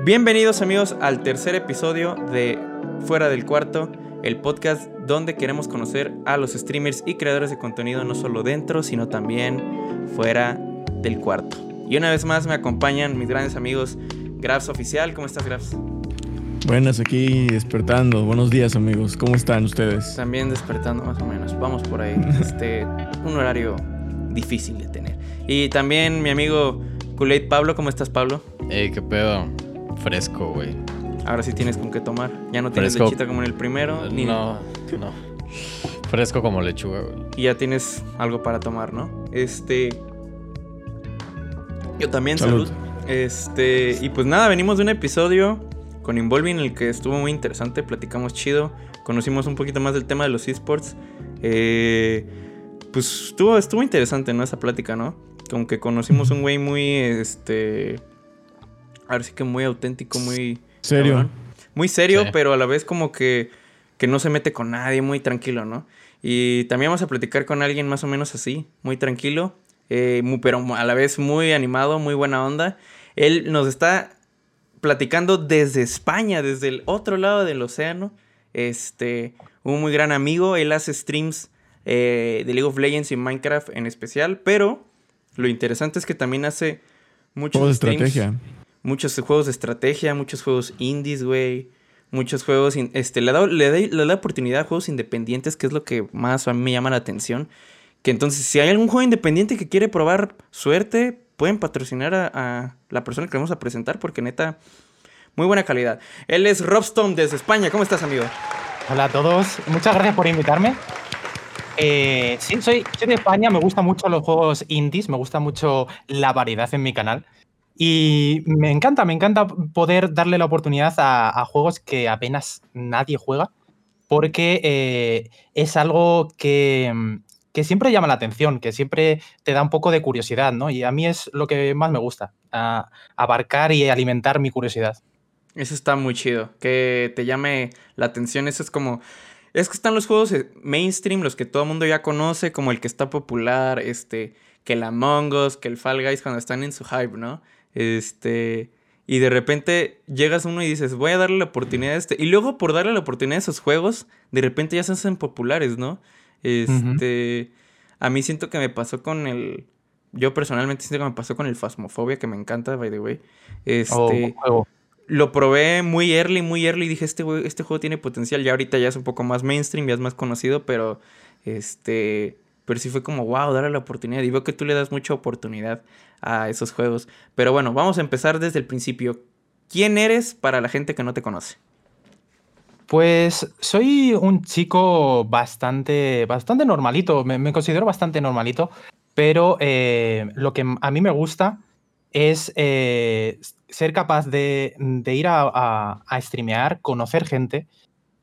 Bienvenidos amigos al tercer episodio de Fuera del Cuarto, el podcast donde queremos conocer a los streamers y creadores de contenido no solo dentro, sino también fuera del cuarto. Y una vez más me acompañan mis grandes amigos Grafs Oficial. ¿Cómo estás, Grafs? Buenas, aquí despertando. Buenos días, amigos. ¿Cómo están ustedes? También despertando más o menos. Vamos por ahí. Este, un horario difícil de tener. Y también mi amigo Kool-Aid Pablo. ¿Cómo estás, Pablo? Ey, qué pedo. Fresco, güey. Ahora sí tienes con qué tomar. Ya no tienes Fresco. lechita como en el primero. Ni No, no. Fresco como lechuga, güey. Y ya tienes algo para tomar, ¿no? Este. Yo también, salud. Salud. Este. Y pues nada, venimos de un episodio con Involving en el que estuvo muy interesante. Platicamos chido. Conocimos un poquito más del tema de los esports. Eh, pues estuvo, estuvo interesante, ¿no? Esa plática, ¿no? Como que conocimos un güey muy. Este. Ahora sí que muy auténtico, muy. ¿Serio? cabrón. Muy serio, Sí. pero a la vez como que, que no se mete con nadie, muy tranquilo, ¿no? Y también vamos a platicar con alguien más o menos así, muy tranquilo, eh, muy- pero a la vez muy animado, muy buena onda. Él nos está platicando desde España, desde el otro lado del océano. Este, un muy gran amigo, él hace streams eh, de League of Legends y Minecraft en especial, pero lo interesante es que también hace muchos de streams estrategia. Muchos juegos de estrategia, muchos juegos indies, güey. Muchos juegos, este, le da, le, da, le da oportunidad a juegos independientes, que es lo que más a mí me llama la atención. Que entonces, si hay algún juego independiente que quiere probar suerte, pueden patrocinar a, la persona que vamos a presentar, porque neta, muy buena calidad. Él es Rob Stone desde España. ¿Cómo estás, amigo? Hola a todos, muchas gracias por invitarme. Eh, sí, soy, soy de España, me gustan mucho los juegos indies, me gusta mucho la variedad en mi canal. Y me encanta, me encanta poder darle la oportunidad a, juegos que apenas nadie juega, porque eh, es algo que, que siempre llama la atención, que siempre te da un poco de curiosidad, ¿no? Y a mí es lo que más me gusta, abarcar y alimentar mi curiosidad. Eso está muy chido. Que te llame la atención. Eso es como. Es que están los juegos eh, mainstream, los que todo el mundo ya conoce, como el que está popular, este. Que el Among Us, que el Fall Guys cuando están en su hype, ¿no? Este. Y de repente llegas uno y dices, voy a darle la oportunidad a este. Y luego por darle la oportunidad a esos juegos, de repente ya se hacen populares, ¿no? Este. A mí siento que me pasó con el. Yo personalmente siento que me pasó con el Phasmophobia, que me encanta, by the way. Este. O un juego. Lo probé muy early, muy early. y Dije, este, este juego tiene potencial. Ya ahorita ya es un poco más mainstream, ya es más conocido, pero este. Pero sí fue como, wow, darle la oportunidad. Y veo que tú le das mucha oportunidad a esos juegos. Pero bueno, vamos a empezar desde el principio. ¿Quién eres para la gente que no te conoce? Pues soy un chico bastante, bastante normalito, me, considero bastante normalito, pero eh, lo que a mí me gusta es eh, ser capaz de, ir a, streamear, conocer gente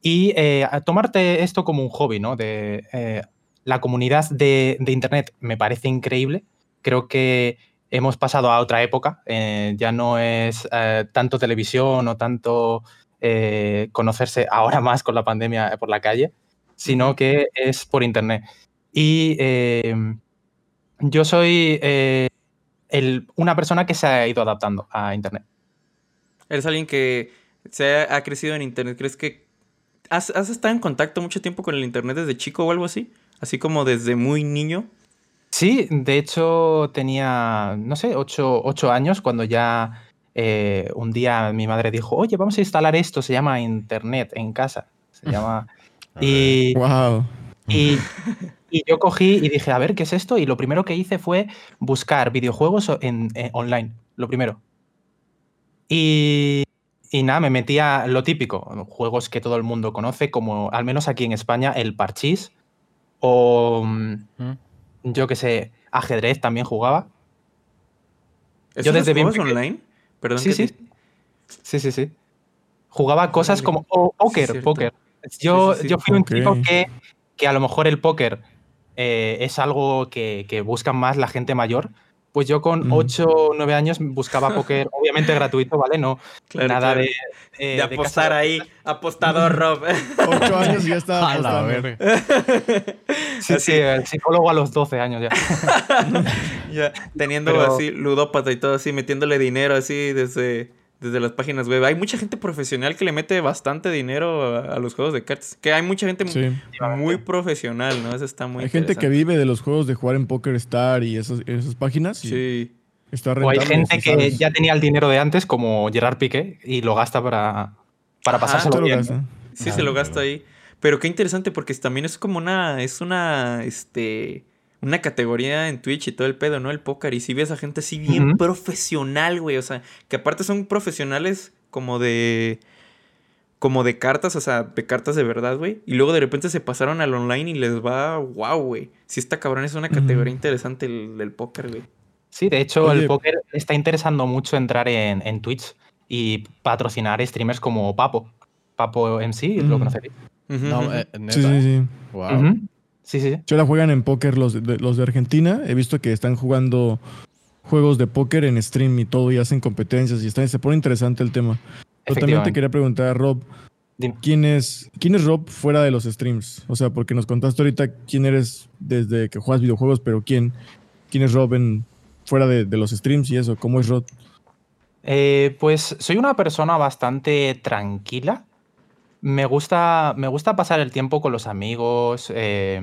y eh, tomarte esto como un hobby, ¿no? De, la comunidad de Internet me parece increíble, creo que hemos pasado a otra época, eh, ya no es eh, tanto televisión o tanto eh, conocerse ahora más con la pandemia por la calle, sino que es por internet. Y yo soy el- una persona que se ha ido adaptando a internet. Eres alguien que se ha, ha crecido en internet. ¿Crees que has, has estado en contacto mucho tiempo con el internet desde chico o algo así? Así como desde muy niño. Sí, de hecho tenía, no sé, ocho, ocho años cuando ya eh, un día mi madre dijo, oye, vamos a instalar esto, se llama Internet en casa. Se llama... y, Wow. Y, y yo cogí y dije, a ver, ¿qué es esto? Y lo primero que hice fue buscar videojuegos en, en- online, lo primero. Y, y nada, me metía lo típico, juegos que todo el mundo conoce, como al menos aquí en España, el Parchís, o ¿Mm? Yo qué sé, ajedrez también jugaba. ¿Eso desde bien online? Perdón Sí, que sí. te- Sí, sí, sí. Jugaba cosas Órale. como oh, póker, póker. Yo, Sí, sí, sí. yo fui un chico que, que a lo mejor el póker eh, es algo que, que buscan más la gente mayor. Pues yo con Ujú. 8 o 9 años buscaba póker, obviamente gratuito, ¿vale? No, Claro, nada claro. de, eh, de de apostar ahí. Apostador, Rob. Ocho años y ya estaba A la apostando. verga. Sí, Así. sí, el psicólogo a los 12 años ya. Ya, teniendo Pero- así ludópata y todo así, metiéndole dinero así desde, desde las páginas web. Hay mucha gente profesional que le mete bastante dinero a, a los juegos de cartas. Que hay mucha gente Sí. muy profesional, ¿no? Eso está muy Hay gente que vive de los juegos de jugar en Poker Star y esas, esas páginas. y Sí. Está O hay gente sí que sabes. ya tenía el dinero de antes, como Gerard Piqué, y lo gasta para, para Ajá, pasárselo Te lo bien. gasta. Sí, Ah, se lo pero- gasta ahí. Pero qué interesante porque también es como una, es una, este, una categoría en Twitch y todo el pedo, ¿no? El póker. Y si ves a gente así bien profesional, güey. O sea, que aparte son profesionales como de, como de cartas, o sea, de cartas de verdad, güey. Y luego de repente se pasaron al online y les va, wow, güey. Sí está cabrón, es una categoría interesante el, el póker, güey. Sí, de hecho, Oye. el póker está interesando mucho entrar en, en Twitch y patrocinar streamers como Papo. Papo MC, ¿lo Mm. conoceréis? No, eh, neta. Sí, sí, sí. Wow. Sí, sí. Si ahora juegan en póker los de, los de Argentina, he visto que están jugando juegos de póker en stream y todo y hacen competencias y está, se pone interesante el tema. Pero también te quería preguntar, Rob, Dime. ¿quién es, ¿quién es Rob fuera de los streams? O sea, porque nos contaste ahorita quién eres desde que juegas videojuegos, pero ¿quién, quién es Rob en, fuera de, de los streams y eso? ¿Cómo es Rob? Eh, pues soy una persona bastante tranquila. Me gusta, me gusta pasar el tiempo con los amigos, eh,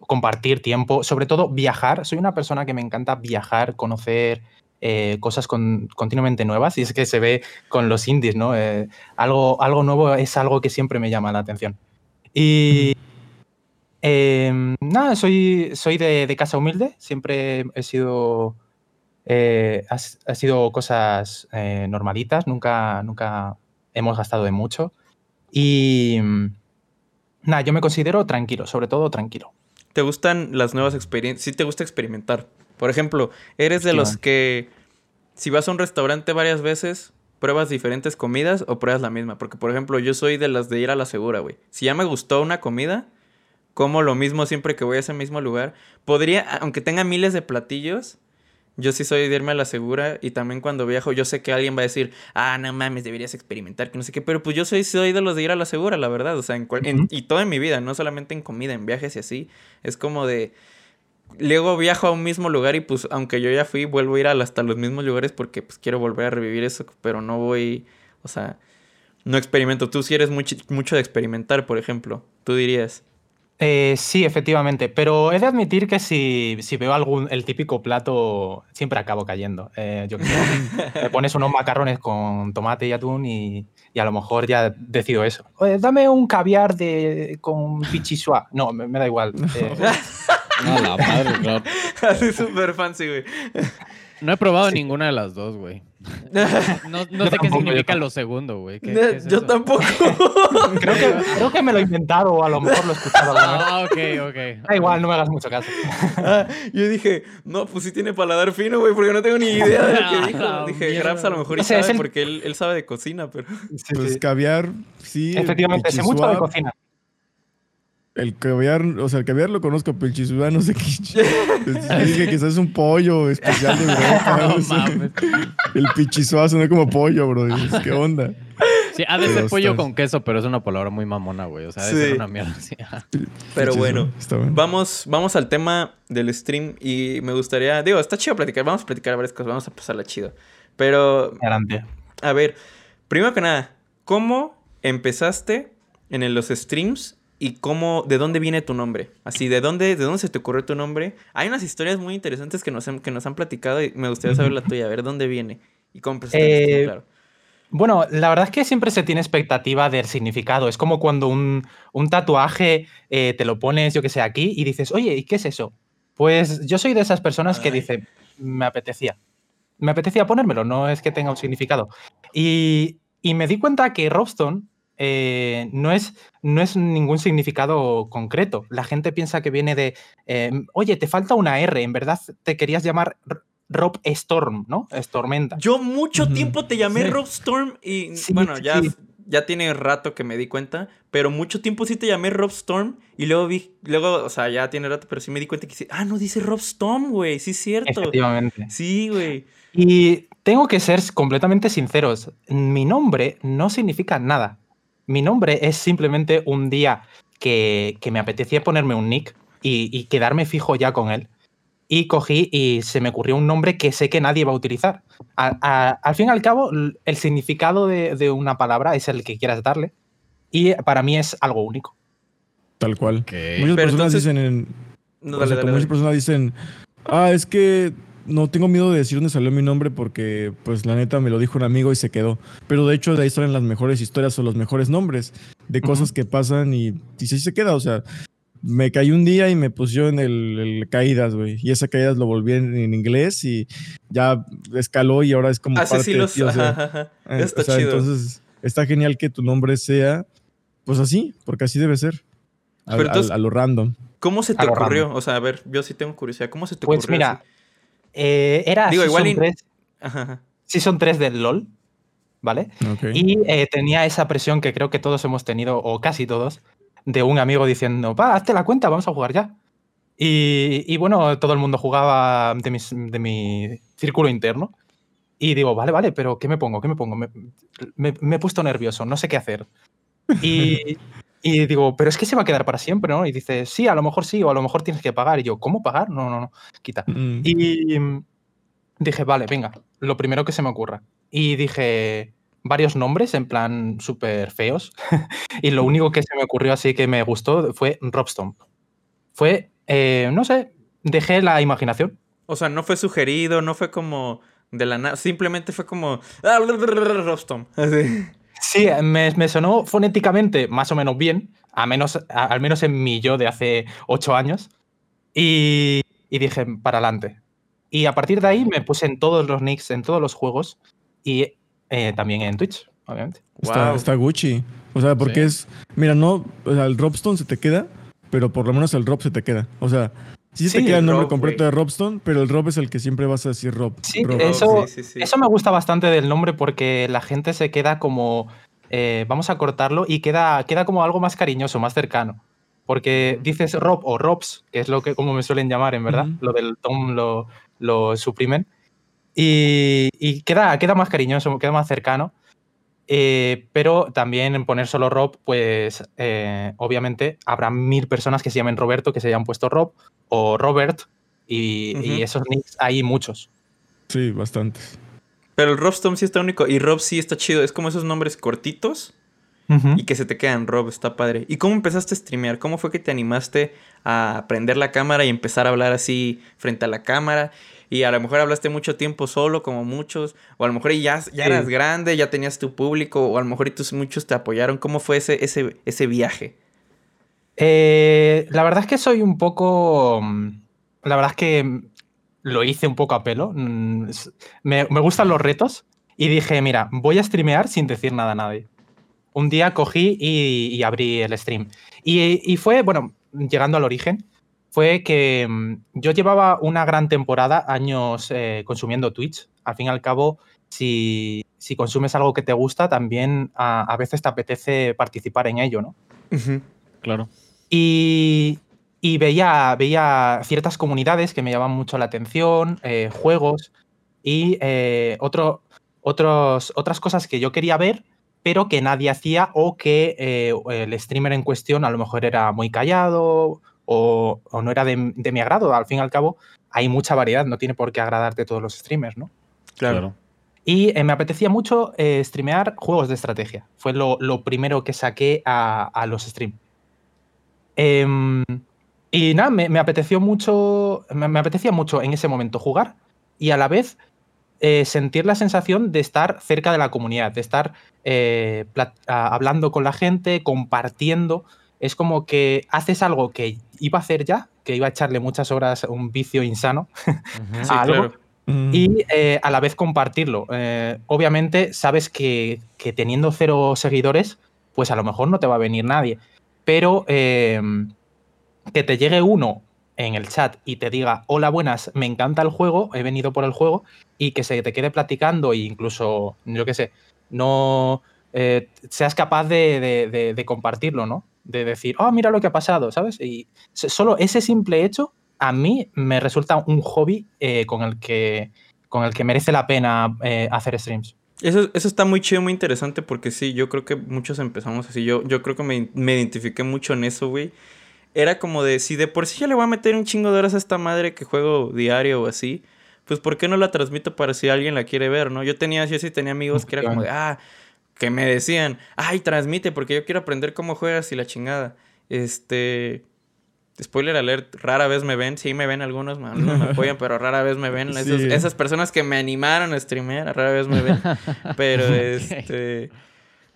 compartir tiempo, sobre todo viajar. Soy una persona que me encanta viajar, conocer eh, cosas con- continuamente nuevas y es que se ve con los indies, ¿no? Eh, algo, algo nuevo es algo que siempre me llama la atención. Y eh, nada, soy, soy de, de casa humilde, siempre he sido eh, ha, sido cosas normalitas, nunca, nunca hemos gastado de mucho. Y mm, nada, yo me considero tranquilo, sobre todo tranquilo. ¿Te gustan las nuevas experiencias? Sí te gusta experimentar. Por ejemplo, eres de los que si vas a un restaurante varias veces, pruebas diferentes comidas o pruebas la misma. Porque, por ejemplo, yo soy de las de ir a la segura, güey. Si ya me gustó una comida, como lo mismo siempre que voy a ese mismo lugar. Podría, aunque tenga miles de platillos, yo sí soy de irme a la segura. Y también cuando viajo, yo sé que alguien va a decir, ah, no mames, deberías experimentar, que no sé qué. Pero pues yo soy, soy de los de ir a la segura, la verdad. O sea, en cual- en- y todo en mi vida, no solamente en comida, en viajes y así. Es como de. Luego viajo a un mismo lugar y pues aunque yo ya fui, vuelvo a ir a- hasta los mismos lugares porque pues quiero volver a revivir eso, pero no voy, o sea, no experimento. Tú sí eres mucho, mucho de experimentar, por ejemplo, tú dirías. Eh, sí, efectivamente, pero he de admitir que si, si veo algún, el típico plato, siempre acabo cayendo. Eh, yo sé, me pones unos macarrones con tomate y atún y, y a lo mejor ya decido eso. Dame un caviar de, con pichisua. No, me, me da igual. Eh, No, la madre, claro. Así súper fancy, güey. No he probado ninguna de las dos, güey. No, sé qué significa lo segundo, güey. ¿Qué- qué es yo eso? tampoco. creo, que, creo que me lo he inventado o a lo mejor lo he escuchado. Ah, ok, ok. Da igual, no me hagas mucho caso. Ah, yo dije, no, pues sí tiene paladar fino, güey, porque no tengo ni idea de lo que dijo. La Dije, mierda. Grabs a lo mejor y O sea, sabe el- porque él, él sabe de cocina, pero... Sí, Pues sí. caviar, sí. Efectivamente, sé mucho de cocina. El caviar, o sea, el caviar lo conozco, pero el chisua no sé qué. Dije que es un pollo especial de Europa. No no sé. mames. El pichisua suena como pollo, bro. Dices, ¿Qué onda? Sí, ha de Pero ser pollo con queso, pero es una palabra muy mamona, güey. O sea, ha de Sí. ser una mierda. Pero bueno. Vamos, vamos al tema del stream y me gustaría, digo, está chido platicar, vamos a platicar varias cosas, vamos a pasarla chido. Pero, Adelante. a ver, primero que nada, ¿cómo empezaste en el- los streams y cómo, de dónde viene tu nombre? Así, ¿de dónde, de dónde se te ocurrió tu nombre? Hay unas historias muy interesantes que nos han, que nos han platicado y me gustaría saber la tuya, a ver, ¿dónde viene? Y cómo Eh, claro. Bueno, la verdad es que siempre se tiene expectativa del significado. Es como cuando un, un tatuaje eh, te lo pones, yo que sé, aquí y dices, oye, ¿y qué es eso? Pues yo soy de esas personas que Ay. dice, me apetecía. Me apetecía ponérmelo, no es que tenga un significado. Y, y me di cuenta que Robstone eh, no, es, no es ningún significado concreto. La gente piensa que viene de, eh, oye, te falta una R, en verdad te querías llamar R- Rob Storm, ¿no? Stormenta. Yo mucho tiempo te llamé Sí. Rob Storm y Sí, bueno, sí, ya, sí. ya tiene rato que me di cuenta, pero mucho tiempo sí te llamé Rob Storm y luego vi, luego, o sea, ya tiene rato, pero sí me di cuenta que sí, ah, no dice Rob Storm, güey, sí es cierto. Efectivamente. Sí, güey. Y tengo que ser completamente sinceros. Mi nombre no significa nada. Mi nombre es simplemente un día que, que me apetecía ponerme un nick y, y quedarme fijo ya con él. y cogí y se me ocurrió un nombre que sé que nadie va a utilizar. A- a- al fin y al cabo, el significado de, de una palabra es el que quieras darle y para mí es algo único. Tal cual. Ok. Muchas Pero personas entonces- dicen en, No, o dale, sea, dale, como dale. muchas personas dicen, ah, es que no tengo miedo de decir dónde salió mi nombre porque, pues, la neta me lo dijo un amigo y se quedó. Pero de hecho, de ahí salen las mejores historias o los mejores nombres de cosas que pasan y, y sí se queda. O sea, me caí un día y me pusieron el, el caídas, güey. Y esa caídas lo volví en, en inglés y ya escaló y ahora es como Hace parte así de los. ti, o sea, ajá, ajá. eh, Está o sea, chido. Entonces, está genial que tu nombre sea, pues así, porque así debe ser. A, Pero entonces- a- a lo random. ¿Cómo se te ocurrió? O sea, a ver, yo sí tengo curiosidad. ¿Cómo se te Pues ocurrió? mira, así? Eh, era Digo, igual Season y- 3, Ajá, ajá. Season 3 del LOL, ¿vale? Ok. Y eh, tenía esa presión que creo que todos hemos tenido, o casi todos, de un amigo diciendo, va, hazte la cuenta, vamos a jugar ya. Y, y bueno, todo el mundo jugaba de, mis- de mi círculo interno. Y digo, vale, vale, pero ¿qué me pongo? ¿Qué me pongo? Me, me- me he puesto nervioso, no sé qué hacer. Y, y digo, pero es que se va a quedar para siempre, ¿no? Y dice, sí, a lo mejor sí, o a lo mejor tienes que pagar. Y yo, ¿cómo pagar? No, no, no, quita. Mm. Y mm, dije, vale, venga, lo primero que se me ocurra. Y dije varios nombres, en plan súper feos. y lo único que se me ocurrió así que me gustó fue Robstomp. Fue, eh, no sé, dejé la imaginación. O sea, no fue sugerido, no fue como de la nada. Simplemente fue como. "Ah, Rostom. Así. Sí, me, me sonó fonéticamente más o menos bien, a menos, a- al menos en mi yo de hace ocho años. Y, y dije, para adelante. Y a partir de ahí me puse en todos los nicks, en todos los juegos y eh, también en Twitch, obviamente. Está, Wow. está Gucci. O sea, porque Sí. es. Mira, no. O sea, el Robstone se te queda, pero por lo menos el Rob se te queda. O sea, sí, se Sí, te queda el nombre Rob, completo de Robstone, pero el Rob es el que siempre vas a decir Rob. Sí, Rob. eso- Sí, sí, sí. Eso me gusta bastante del nombre porque la gente se queda como, eh, vamos a cortarlo y queda, queda como algo más cariñoso, más cercano. Porque dices Rob o Robs, que es lo que como me suelen llamar, en verdad. Lo del Tom lo, lo suprimen. Y, y queda, queda más cariñoso, queda más cercano. Eh, pero también en poner solo Rob, pues eh, obviamente habrá mil personas que se llamen Roberto, que se hayan puesto Rob o Robert. Y, esos nicks hay muchos. Sí, bastante. Pero el Robstom sí está único. Y Rob sí está chido. Es como esos nombres cortitos y que se te quedan. Rob está padre. ¿Y cómo empezaste a streamear? ¿Cómo fue que te animaste a prender la cámara y empezar a hablar así frente a la cámara? Y a lo mejor hablaste mucho tiempo solo, como muchos. O a lo mejor ya, ya Sí. eras grande, ya tenías tu público. O a lo mejor y tus muchos te apoyaron. ¿Cómo fue ese, ese, ese viaje? Eh, la verdad es que soy un poco. mm, La verdad es que lo hice un poco a pelo. mm, Me, me gustan los retos y dije, mira, voy a streamear sin decir nada a nadie. Un día cogí y, y abrí el stream. Y, y fue, bueno, llegando al origen, fue que mm, yo llevaba una gran temporada, años eh, consumiendo Twitch. Al fin y al cabo, si, si consumes algo que te gusta, también a, a veces te apetece participar en ello, ¿no? Claro. Y, y veía, veía ciertas comunidades que me llamaban mucho la atención, eh, juegos y eh, otro, otros, otras cosas que yo quería ver, pero que nadie hacía o que eh, el streamer en cuestión a lo mejor era muy callado o, o no era de, de mi agrado. Al fin y al cabo, hay mucha variedad, no tiene por qué agradarte todos los streamers, ¿no? Claro. Y eh, me apetecía mucho eh, streamear juegos de estrategia. Fue lo, lo primero que saqué a, a los streams. Em, y nada, me, me apeteció mucho. Me, me apetecía mucho en ese momento jugar y a la vez eh, sentir la sensación de estar cerca de la comunidad, de estar eh, a- hablando con la gente, compartiendo. Es como que haces algo que iba a hacer ya, que iba a echarle muchas horas a un vicio insano, Ujú. Sí, algo. claro. Mm. y eh, a la vez compartirlo. Eh, obviamente sabes que, que teniendo cero seguidores, pues a lo mejor no te va a venir nadie. Pero eh, que te llegue uno en el chat y te diga, hola, buenas, me encanta el juego, he venido por el juego, y que se te quede platicando e incluso, yo qué sé, no eh, seas capaz de, compartirlo, ¿no? De decir, oh, mira lo que ha pasado, ¿sabes? Y solo ese simple hecho a mí me resulta un hobby eh, con, el que, con el que merece la pena eh, hacer streams. Eso, eso está muy chido, muy interesante porque sí, yo creo que muchos empezamos así. Yo, yo creo que me, me identifiqué mucho en eso, güey. era como de, si de por sí ya le voy a meter un chingo de horas a esta madre que juego diario o así, pues ¿por qué no la transmito para si alguien la quiere ver, no? Yo tenía, yo sí tenía amigos que era como de, ah, que me decían, ay, transmite porque yo quiero aprender cómo juegas y la chingada. Este... Spoiler alert, rara vez me ven, sí me ven algunos, algunos me apoyan, pero rara vez me ven. Sí. Esas personas que me animaron a streamear, rara vez me ven. Pero este...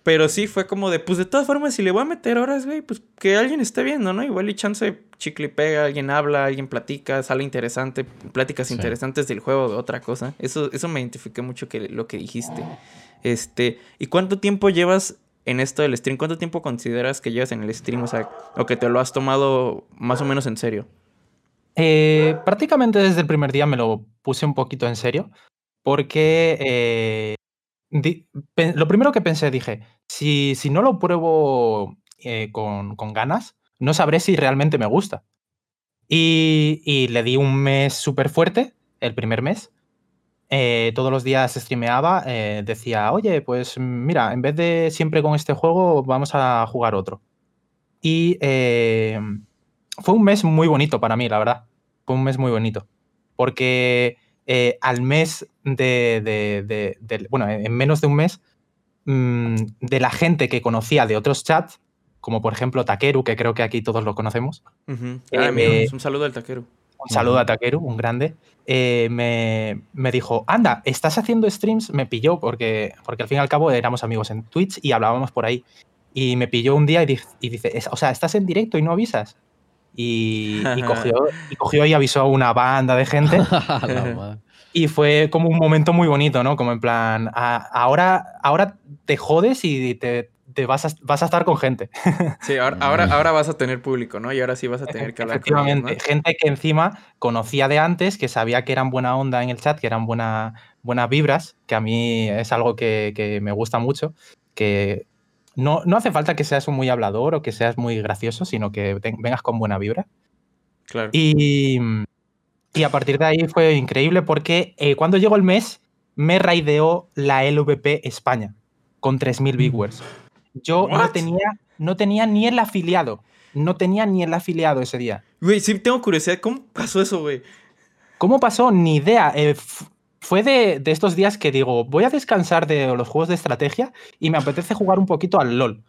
Pero sí fue como de, pues de todas formas, si le voy a meter horas, güey, pues que alguien esté viendo, ¿no? Igual y chance chicle y pega, alguien habla, alguien platica, sale interesante, pláticas Sí. interesantes del juego, de otra cosa. Eso, eso me identifiqué mucho que lo que dijiste. Este, ¿y cuánto tiempo llevas en esto del stream? ¿Cuánto tiempo consideras que llevas en el stream? O o que te lo has tomado más o menos en serio. Eh, prácticamente desde el primer día me lo puse un poquito en serio, porque eh, lo primero que pensé, dije, si, si no lo pruebo eh, con, con ganas, no sabré si realmente me gusta. Y, y le di un mes súper fuerte, el primer mes. Eh, todos los días streameaba, eh, decía, oye, pues mira, en vez de siempre con este juego, vamos a jugar otro. Y eh, fue un mes muy bonito para mí, la verdad. Fue un mes muy bonito. Porque eh, al mes de, de- de- de- Bueno, en menos de un mes, mm, de la gente que conocía de otros chats, como por ejemplo Takeru, que creo que aquí todos lo conocemos. Ujú. Eh, Ah, amigo, eh, un saludo al taquero. Un saludo a Takeru, un grande. eh, me, me dijo, anda, ¿estás haciendo streams? Me pilló, porque, porque al fin y al cabo éramos amigos en Twitch y hablábamos por ahí. Y me pilló un día y, di- y dice, "Es- o sea, ¿estás en directo y no avisas? Y, y cogió, y cogió y avisó a una banda de gente. Y fue como un momento muy bonito, ¿no? Como en plan, "A- ahora, ahora te jodes y te, te vas, a, vas a estar con gente. Sí, ahora, ahora, ahora vas a tener público, ¿no? Y ahora sí vas a tener que hablar con ellos, Efectivamente, ¿no? gente que encima conocía de antes, que sabía que eran buena onda en el chat, que eran buena, buenas vibras, que a mí es algo que, que me gusta mucho, que no, no hace falta que seas un muy hablador o que seas muy gracioso, sino que te- vengas con buena vibra. Claro. Y, y a partir de ahí fue increíble porque eh, cuando llegó el mes me raideó la LVP España con 3.000 viewers. Yo no tenía, no tenía ni el afiliado. No tenía ni el afiliado ese día. Güey, sí tengo curiosidad. ¿Cómo pasó eso, güey? ¿Cómo pasó? Ni idea. Eh, fue de, de estos días que digo, voy a descansar de los juegos de estrategia y me apetece jugar un poquito al LOL.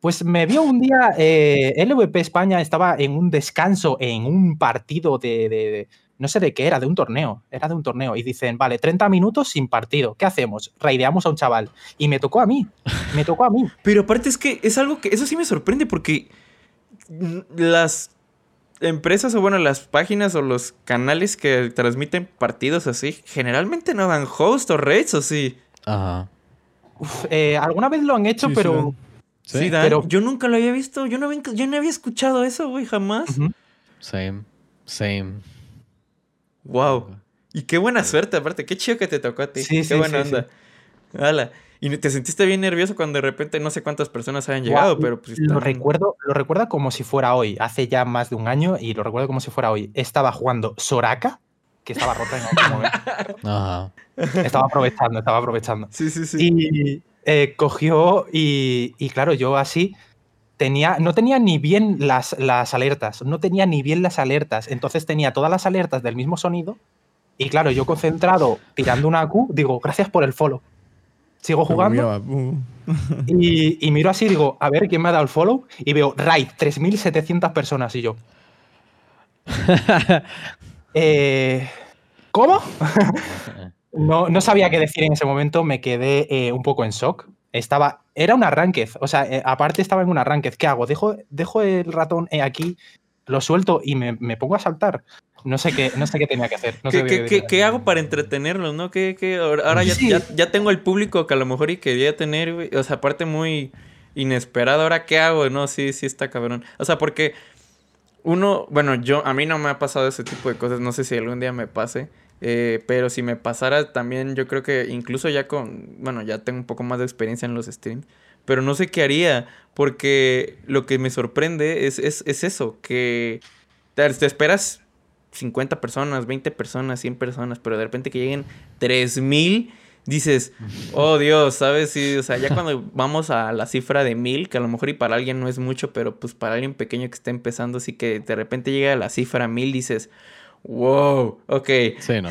Pues me vio un día, eh, LVP España estaba en un descanso, en un partido de, de- de- no sé de qué era, de un torneo, era de un torneo, y dicen, vale, 30 minutos sin partido, ¿qué hacemos? Raideamos a un chaval. Y me tocó a mí, me tocó a mí. Pero aparte es que es algo que. Eso sí me sorprende porque. Las empresas o bueno, las páginas o los canales que transmiten partidos así, generalmente no dan host o rates o sí. Ajá. Uf, eh, alguna vez lo han hecho, Sí, pero... Sí, Sí, dan. pero- Yo nunca lo había visto. Yo no, había- yo no había escuchado eso, güey, jamás. Same. Same. Wow. Y qué buena suerte, aparte. Qué chido que te tocó a ti. Sí, qué sí, buena sí, onda. Hala. Y te sentiste bien nervioso cuando de repente no sé cuántas personas hayan llegado, pero pues lo recuerdo, lo recuerdo como si fuera hoy, hace ya más de un año y lo recuerdo como si fuera hoy. Estaba jugando Soraka, que estaba rota en aquel momento. Ajá. Estaba aprovechando, estaba aprovechando. Sí, sí, sí. Y eh, cogió y, y claro, yo así tenía, no tenía ni bien las, las alertas, no tenía ni bien las alertas. Entonces tenía todas las alertas del mismo sonido y claro, yo concentrado tirando una Q, digo, gracias por el follow. Sigo jugando. Y, y miro así, digo, a ver quién me ha dado el follow. Y veo, raid, 3.700 personas. Y yo, eh, ¿cómo? no, no sabía qué decir en ese momento. Me quedé eh, un poco en shock. Estaba, era un arranquez. O sea, eh, aparte estaba en un arranquez. ¿Qué hago? ¿Dejo, dejo el ratón eh, aquí, lo suelto y me, me pongo a saltar? No sé qué, no sé qué tenía que hacer. No ¿Qué, sé qué- qué- qué- qué hago para entretenerlos, no? ¿Qué, Ahora ahora ya, Sí. ya, ya tengo el público que a lo mejor y quería tener, güey. O sea, aparte muy inesperado. ¿Ahora qué hago? No, sí, sí está cabrón. O sea, porque uno, bueno, yo, a mí no me ha pasado ese tipo de cosas. No sé si algún día me pase. Eh, pero si me pasara también, yo creo que incluso ya con, bueno, ya tengo un poco más de experiencia en los streams. Pero no sé qué haría. Porque lo que me sorprende es, es, es eso, que te, te esperas 50 personas, 20 personas, 100 personas, pero de repente que lleguen 3000, dices, oh Dios, ¿sabes? Sí, o sea, ya cuando vamos a la cifra de mil, que a lo mejor y para alguien no es mucho, pero pues para alguien pequeño que está empezando, así que de repente llega a la cifra mil, dices, wow, ok. Sí, ¿no?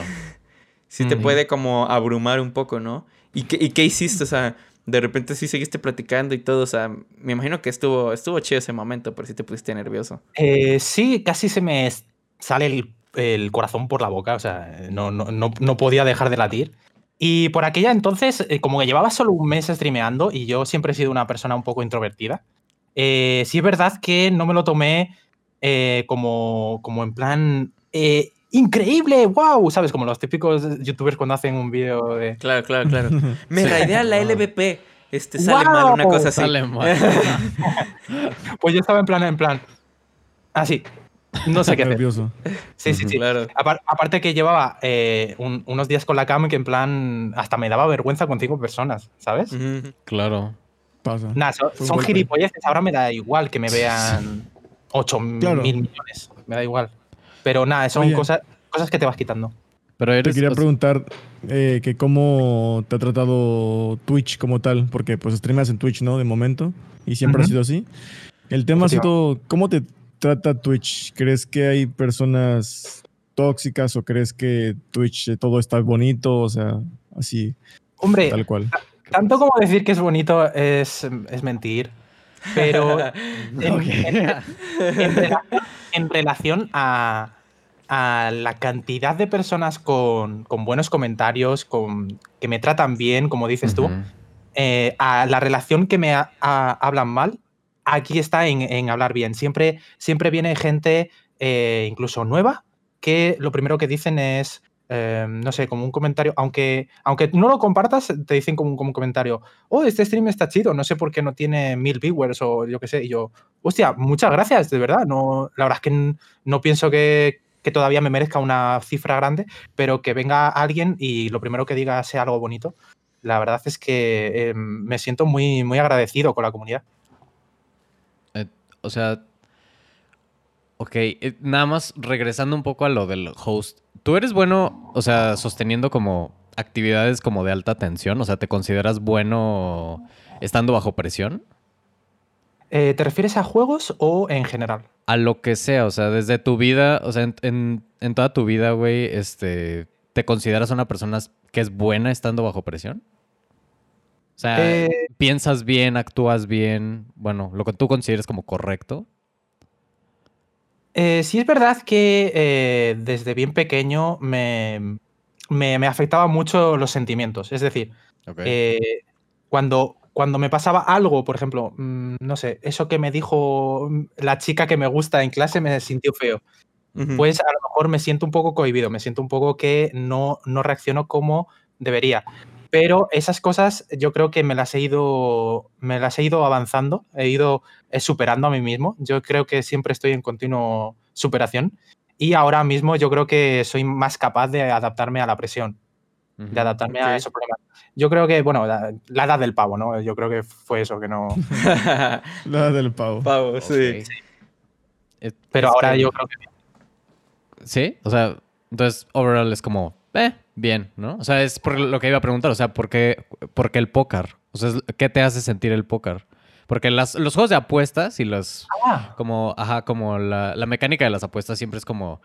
Sí te puede como abrumar un poco, ¿no? ¿Y qué, y qué hiciste? O sea, de repente sí seguiste platicando y todo, o sea, me imagino que estuvo, estuvo chido ese momento, pero sí te pusiste nervioso. Eh, sí, casi se me sale el, el corazón por la boca, o sea, no, no, no, no podía dejar de latir. Y por aquella entonces, eh, como que llevaba solo un mes streameando y yo siempre he sido una persona un poco introvertida, eh, sí es verdad que no me lo tomé eh, como, como en plan eh, increíble, wow, ¿sabes? Como los típicos youtubers cuando hacen un vídeo de... Claro, claro, claro. Me raidea la LVP. Este, sale mal, una cosa así. Sale mal. Pues yo estaba en plan, en plan... Así. No sé qué hacer. nervioso. Sí, sí, sí. Claro. Apar- aparte que llevaba eh, un- unos días con la cam que en plan hasta me daba vergüenza con cinco personas, ¿sabes? Claro. Pasa. Nada, son, Fue un son gilipolleces. Ahora me da igual que me vean 8 Claro. mil millones. Me da igual. Pero nada, son Oye. cosas, cosas que te vas quitando. Pero Te quería preguntar eh, que cómo te ha tratado Twitch como tal, porque pues streamas en Twitch, ¿no? De momento, y siempre ha sido así. El tema ha sido, ¿cómo te trata Twitch? ¿Crees que hay personas tóxicas o crees que Twitch todo está bonito? O sea, así, Hombre, tal cual. tanto como decir que es bonito es, es mentir. Pero en, Ok. en- en relación, en relación a, a la cantidad de personas con, con buenos comentarios, con, que me tratan bien, como dices tú, eh, a la relación que me a- hablan mal, aquí está en, en hablar bien. Siempre, siempre viene gente, eh, incluso nueva, que lo primero que dicen es, eh, no sé, como un comentario, aunque, aunque no lo compartas, te dicen como, un- como un comentario, oh, este stream está chido, no sé por qué no tiene mil viewers o yo qué sé. Y yo, hostia, muchas gracias, de verdad. No, la verdad es que no pienso que, que todavía me merezca una cifra grande, pero que venga alguien y lo primero que diga sea algo bonito. La verdad es que eh, me siento muy, muy agradecido con la comunidad. Eh, o sea. Ok, eh, nada más regresando un poco a lo del host. ¿Tú eres bueno, o sea, sosteniendo como actividades como de alta tensión? O sea, ¿te consideras bueno estando bajo presión? Eh, ¿Te refieres a juegos o en general? A lo que sea, o sea, desde tu vida, o sea, en, en- en toda tu vida, güey, este, ¿te consideras una persona que es buena estando bajo presión? O sea, Eh, piensas bien, actúas bien, bueno, lo que tú consideres como correcto. Eh, sí es verdad que eh, desde bien pequeño me, me, me afectaban mucho los sentimientos. Es decir, eh, cuando, cuando me pasaba algo, por ejemplo, mm, no sé, eso que me dijo la chica que me gusta en clase me sintió feo. Pues a lo mejor me siento un poco cohibido, me siento un poco que no, no reacciono como debería. Pero esas cosas yo creo que me las he ido, me las he ido avanzando, he ido eh, superando a mí mismo. Yo creo que siempre estoy en continuo superación y ahora mismo yo creo que soy más capaz de adaptarme a la presión, De adaptarme Ok. a esos problemas. Yo creo que, bueno, la, la edad del pavo, ¿no? Yo creo que fue eso, que no... La del pavo. Pavo, sí. Ok. Eh, Pero es ahora que- yo creo que... Sí, o sea, entonces, overall es como, eh, bien, ¿no? O sea, es por lo que iba a preguntar, o sea, ¿por qué, por qué el póker? O sea, ¿qué te hace sentir el póker? Porque las, los juegos de apuestas y los, Ah, como, ajá, como la, la mecánica de las apuestas siempre es como,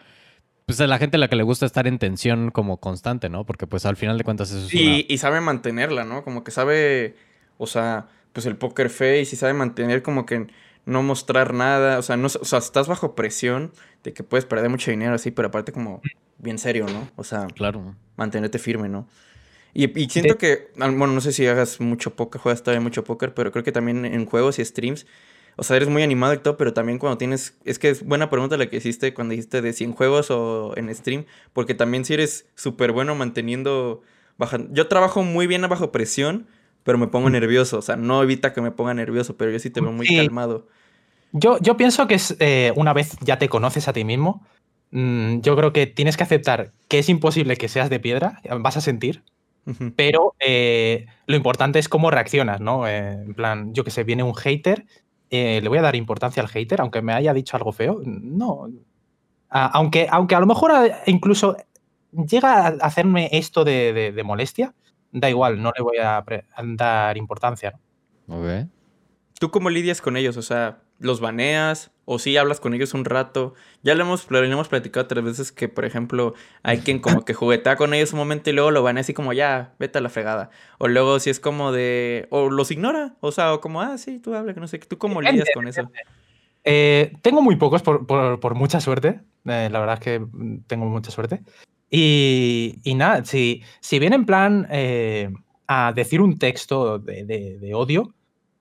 pues a la gente a la que le gusta estar en tensión como constante, ¿no? Porque pues al final de cuentas eso es una... Y, y sabe mantenerla, ¿no? Como que sabe, o sea, pues el poker face y sabe mantener como que no mostrar nada, o sea, no, o sea, estás bajo presión de que puedes perder mucho dinero así, pero aparte como bien serio, ¿no? O sea, Claro. mantenerte firme, ¿no? Y, y siento que, bueno, no sé si hagas mucho póker, juegas todavía mucho póker, pero creo que también en juegos y streams, o sea, eres muy animado y todo, pero también cuando tienes, es que es buena pregunta la que hiciste cuando dijiste de si en juegos o en stream, porque también si eres súper bueno manteniendo, baja, yo trabajo muy bien bajo presión, pero me pongo nervioso, o sea, no evita que me ponga nervioso, pero yo sí te veo muy Sí. calmado. Yo, yo pienso que es eh, una vez ya te conoces a ti mismo, mm, yo creo que tienes que aceptar que es imposible que seas de piedra, vas a sentir, pero eh, lo importante es cómo reaccionas, ¿no? Eh, en plan, yo que sé, viene un hater, eh, le voy a dar importancia al hater, aunque me haya dicho algo feo, no. Ah, aunque, aunque a lo mejor ah, incluso llega a hacerme esto de, de- de molestia, da igual, no le voy a, dar importancia. ¿Tú cómo lidias con ellos? O sea, ¿los baneas? ¿O sí hablas con ellos un rato? Ya lo hemos, lo hemos platicado tres veces que, por ejemplo, hay quien como que juguetea con ellos un momento y luego lo banea así como, ya, vete a la fregada. O luego si es como de... O los ignora. O sea, o como, ah, sí, tú habla, que no sé. ¿Tú cómo lidias con eso? Eh, tengo muy pocos por, mucha suerte. Eh, la verdad es que tengo mucha suerte. Y, nada, si, si viene en plan eh, a decir un texto de odio,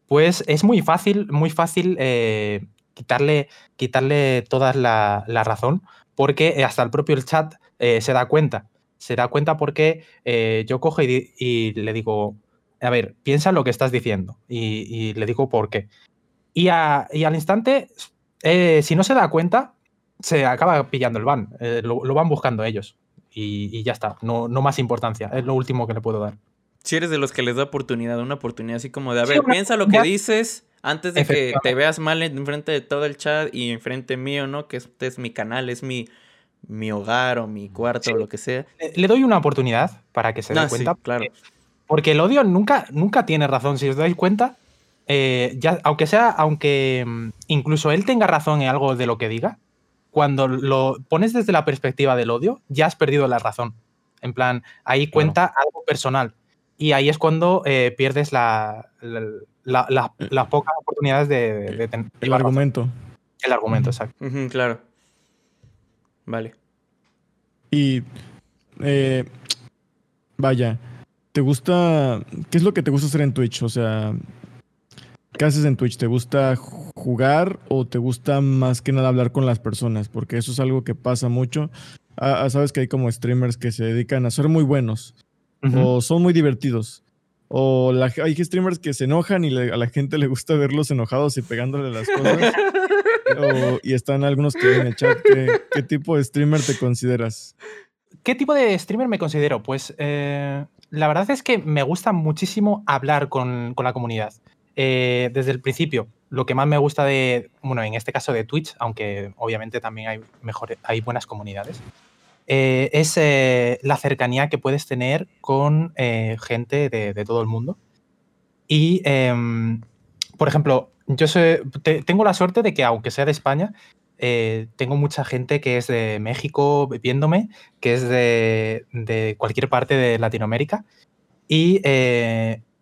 pues es muy fácil, muy fácil eh, quitarle, quitarle toda la, razón, porque hasta el propio chat eh, se da cuenta. Se da cuenta porque eh, yo cojo y, le digo, a ver, piensa lo que estás diciendo. Y, le digo por qué. Y, al instante, si no se da cuenta, se acaba pillando el ban. Lo, van buscando ellos. Y, ya está. No, no más importancia. Es lo último que le puedo dar. Si eres de los que les da oportunidad, una oportunidad así como de, a ver, piensa lo que dices antes de que te veas mal en frente de todo el chat y en frente mío, ¿no? Que este es mi canal, es mi, mi hogar o mi cuarto o lo que sea. Le doy una oportunidad para que se dé cuenta. claro. Porque el odio nunca, nunca tiene razón. Si os dais cuenta, eh, ya, aunque sea, aunque mm, incluso él tenga razón en algo de lo que diga, cuando lo pones desde la perspectiva del odio, ya has perdido la razón. En plan, ahí cuenta algo personal. Y ahí es cuando eh, pierdes la, las pocas oportunidades de, tener. El argumento. El argumento, exacto. claro. Vale. Y. Eh, vaya. ¿Te gusta. ¿Qué es lo que te gusta hacer en Twitch? O sea. ¿Qué haces en Twitch? ¿Te gusta jugar o te gusta más que nada hablar con las personas? Porque eso es algo que pasa mucho. Ah, ah, sabes que hay como streamers que se dedican a ser muy buenos o son muy divertidos. O hay streamers que se enojan y a la gente le gusta verlos enojados y pegándole las cosas. y están algunos que en el chat. ¿Qué, tipo de streamer te consideras? ¿Qué tipo de streamer me considero? Pues eh, la verdad es que me gusta muchísimo hablar con, la comunidad. Eh, desde el principio, lo que más me gusta de, bueno, en este caso de Twitch, aunque obviamente también hay, mejor, hay buenas comunidades, eh, es eh, la cercanía que puedes tener con eh, gente de, todo el mundo. Y, em, por ejemplo, yo tengo la suerte de que, aunque sea de España, tengo mucha gente que es de México viéndome, que es de, cualquier parte de Latinoamérica. Y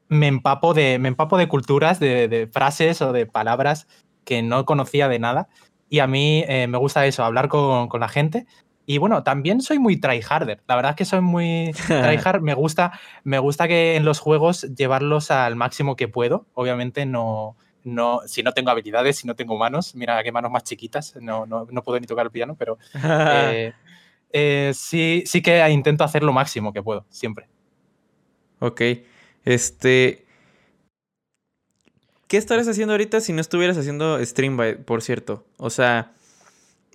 me, empapo de, me empapo de culturas, de, frases o de palabras que no conocía de nada. Y a mí me gusta eso, hablar con, con la gente y bueno, también soy muy tryharder. La verdad es que soy muy tryhard. me gusta, me gusta que en los juegos llevarlos al máximo que puedo. Obviamente no, no, si no tengo habilidades, si no tengo manos, mira qué manos más chiquitas, no, no, no puedo ni tocar el piano, pero eh, eh, sí, sí que intento hacer lo máximo que puedo, siempre. Ok. Este. ¿Qué estarías haciendo ahorita si no estuvieras haciendo stream, por cierto? O sea,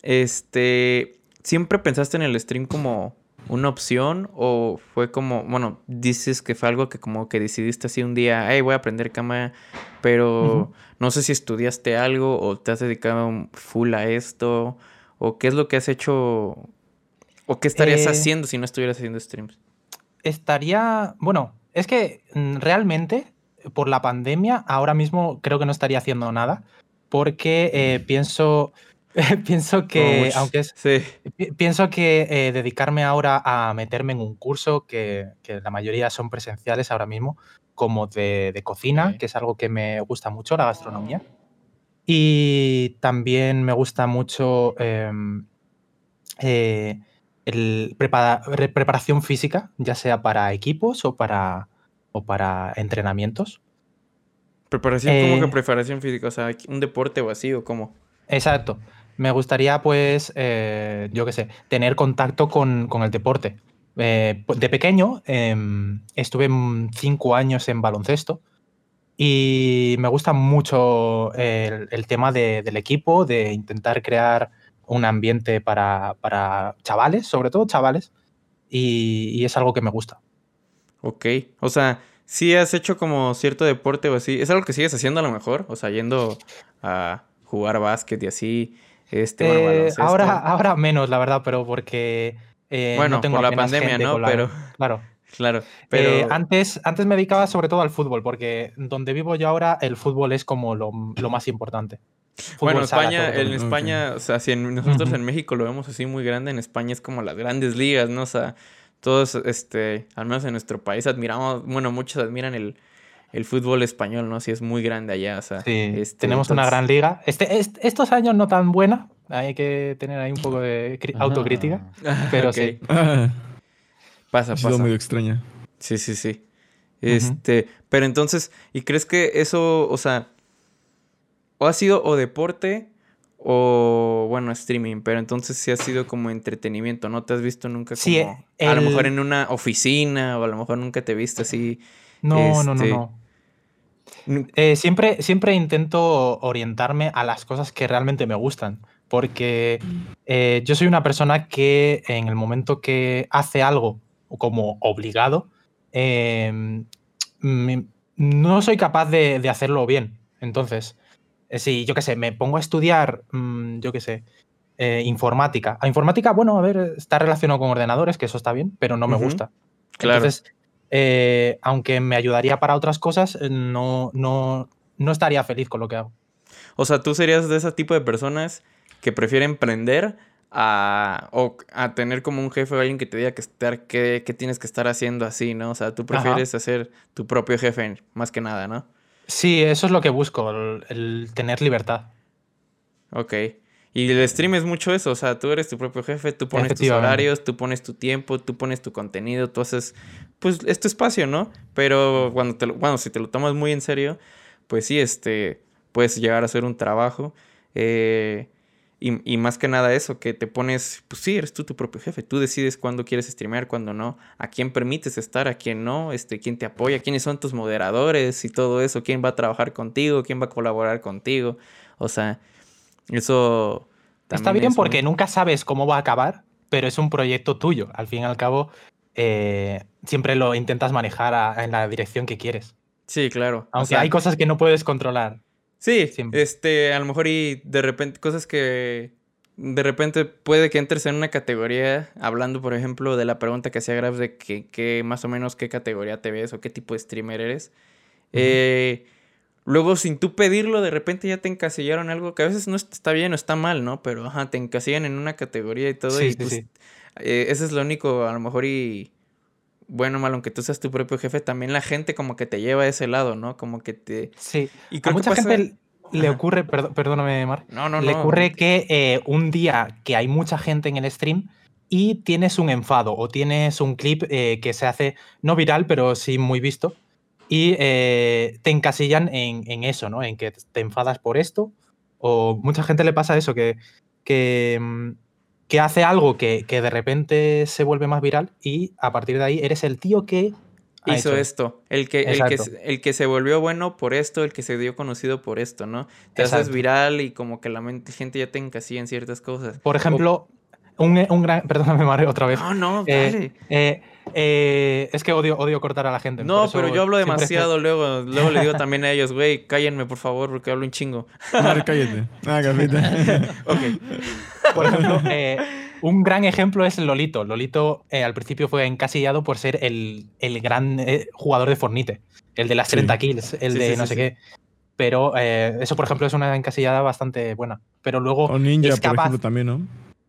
este. ¿Siempre pensaste en el stream como una opción o fue como, bueno, dices que fue algo que como que decidiste así un día, hey, voy a aprender cámara, pero no sé si estudiaste algo o te has dedicado full a esto o qué es lo que has hecho o qué estarías eh, haciendo si no estuvieras haciendo streams. Estaría, bueno, es que mm, realmente por la pandemia ahora mismo creo que no estaría haciendo nada porque eh, pienso pienso que, aunque es, pienso que eh, dedicarme ahora a meterme en un curso, que, la mayoría son presenciales ahora mismo, como de, cocina, que es algo que me gusta mucho, la gastronomía. Y también me gusta mucho em, eh, el preparación física, ya sea para equipos o para, o para entrenamientos. ¿Preparación? ¿Cómo que eh, preparación física? O sea, un deporte o así, o cómo? Exacto. Me gustaría, pues, eh, yo qué sé, tener contacto con, el deporte. Eh, de pequeño em, estuve cinco años en baloncesto y me gusta mucho el, tema del equipo, de intentar crear un ambiente para, chavales, sobre todo chavales, y, es algo que me gusta. Ok, o sea, si has hecho como cierto deporte o así, ¿es algo que sigues haciendo a lo mejor? O sea, yendo a jugar básquet y así. Este, eh, ahora, ahora menos, la verdad, pero porque eh, bueno, no tengo por la pandemia, ¿no? Pero claro. Claro, pero... Eh, antes, antes me dedicaba sobre todo al fútbol, porque donde vivo yo ahora el fútbol es como lo, lo más importante. Bueno, sala, España, en. España, o sea, si en- nosotros en México lo vemos así muy grande, en España es como las grandes ligas, ¿no? O sea, todos, este, al menos en nuestro país admiramos, bueno, muchos admiran el, el fútbol español, ¿no? Sí, es muy grande allá, o sea. Sí, este, tenemos una gran liga. Este, est- estos años no tan buena, hay que tener ahí un poco de cri- autocrítica. Ah. Pero sí. Ah, Pasa, ha sido pasa. medio extraña. Sí, sí, sí. Este, pero entonces, ¿y crees que eso, o sea, o ha sido o deporte o, bueno, streaming, pero entonces sí ha sido como entretenimiento, ¿no? ¿Te has visto nunca como, Sí, a lo mejor en una oficina o a lo mejor nunca te viste así? No, no, no, Este, no. Eh, siempre, siempre intento orientarme a las cosas que realmente me gustan. Porque eh, yo soy una persona que en el momento que hace algo como obligado, eh, mm, no soy capaz de, de hacerlo bien. Entonces, eh, si yo qué sé, me pongo a estudiar, mm, yo qué sé, informática. A informática, bueno, a ver, está relacionado con ordenadores, que eso está bien, pero no me gusta. claro. Entonces, eh, aunque me ayudaría para otras cosas, eh, no, no, no estaría feliz con lo que hago. O sea, tú serías de ese tipo de personas que prefieren emprender a, o a tener como un jefe o alguien que te diga que, estar, que, que tienes que estar haciendo así, ¿no? O sea, tú Ajá. prefieres hacer tu propio jefe más que nada, ¿no? Sí, eso es lo que busco, el, el tener libertad. Ok. Y el stream es mucho eso, o sea, tú eres tu propio jefe, tú pones tus horarios, tú pones tu tiempo, tú pones tu contenido, tú haces, pues, es tu espacio, ¿no? Pero cuando te lo, bueno, si te lo tomas muy en serio, pues sí, este, puedes llegar a ser un trabajo. eh, y, y más que nada eso, que te pones, pues sí, eres tú tu propio jefe, tú decides cuándo quieres streamear, cuándo no, a quién permites estar, a quién no, este, quién te apoya, quiénes son tus moderadores y todo eso, quién va a trabajar contigo, quién va a colaborar contigo, o sea, eso... Está bien es porque nunca sabes cómo va a acabar, pero es un proyecto tuyo. Al fin y al cabo, eh, siempre lo intentas manejar a- en la dirección que quieres. Sí, claro. o Aunque sea, hay cosas que no puedes controlar. Sí, siempre. este, a lo mejor y de repente cosas que de repente puede que entres en una categoría, hablando por ejemplo de la pregunta que hacía Grabs de que, que más o menos qué categoría te ves o qué tipo de streamer eres. Eh, luego sin tú pedirlo, de repente ya te encasillaron algo que a veces no está bien o está mal, ¿no? Pero ajá, te encasillan en una categoría y todo Sí, y sí, pues, sí. eh, eso es lo único, a lo mejor y bueno, malo, aunque tú seas tu propio jefe, también la gente como que te lleva a ese lado, ¿no? Como que te... Sí. Y A creo que mucha pasa- gente le ocurre, perdó- perdóname, Mar, No, no, le no. ocurre que eh, un día que hay mucha gente en el stream y tienes un enfado o tienes un clip eh, que se hace no viral, pero sí muy visto, y eh, te encasillan en, en eso, ¿no? En que te enfadas por esto, o mucha gente le pasa eso, que, que, mm, que hace algo que, que de repente se vuelve más viral y a partir de ahí eres el tío que hizo hecho esto. El que, el, que, el que se volvió bueno por esto, el que se dio conocido por esto, ¿no? Te haces Exacto. viral y como que la gente ya te encasilla en ciertas cosas. Por ejemplo, un, un gran... Perdóname, Mario, otra vez. No, no, Eh, dale. Eh, eh, es que odio, odio cortar a la gente. no, pero yo hablo siempre- demasiado luego. Luego le digo también a ellos, güey, cállenme por favor porque hablo un chingo. Mar, cállate. Ah. Ok. Por ejemplo, eh, un gran ejemplo es Lolito. Lolito eh, al principio fue encasillado por ser el, el gran eh, jugador de Fornite, el de las Sí. 30 kills, el Sí, de sí, no sí, sé sí. qué. Pero eh, eso, por ejemplo, es una encasillada bastante buena. Pero luego O Ninja, es por ejemplo, también, ¿no?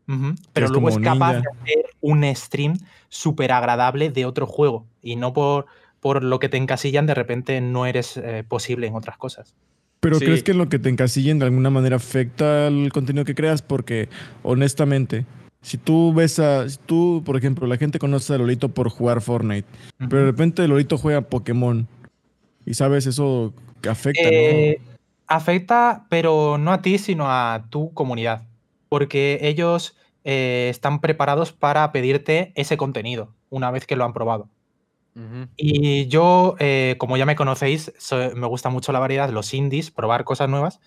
Pero es luego es capaz ninja. de hacer un stream súper agradable de otro juego. Y no por, por lo que te encasillan, de repente no eres eh, posible en otras cosas. Pero Sí. ¿crees que lo que te encasillen de alguna manera afecta al contenido que creas? Porque, honestamente, si tú ves a... Si tú, por ejemplo, la gente conoce a Lolito por jugar Fortnite, pero de repente Lolito juega Pokémon y sabes, eso afecta, Eh, Afecta, pero no a ti, sino a tu comunidad. Porque ellos eh, están preparados para pedirte ese contenido una vez que lo han probado. Y yo, eh, como ya me conocéis, so- me gusta mucho la variedad, los indies, probar cosas nuevas.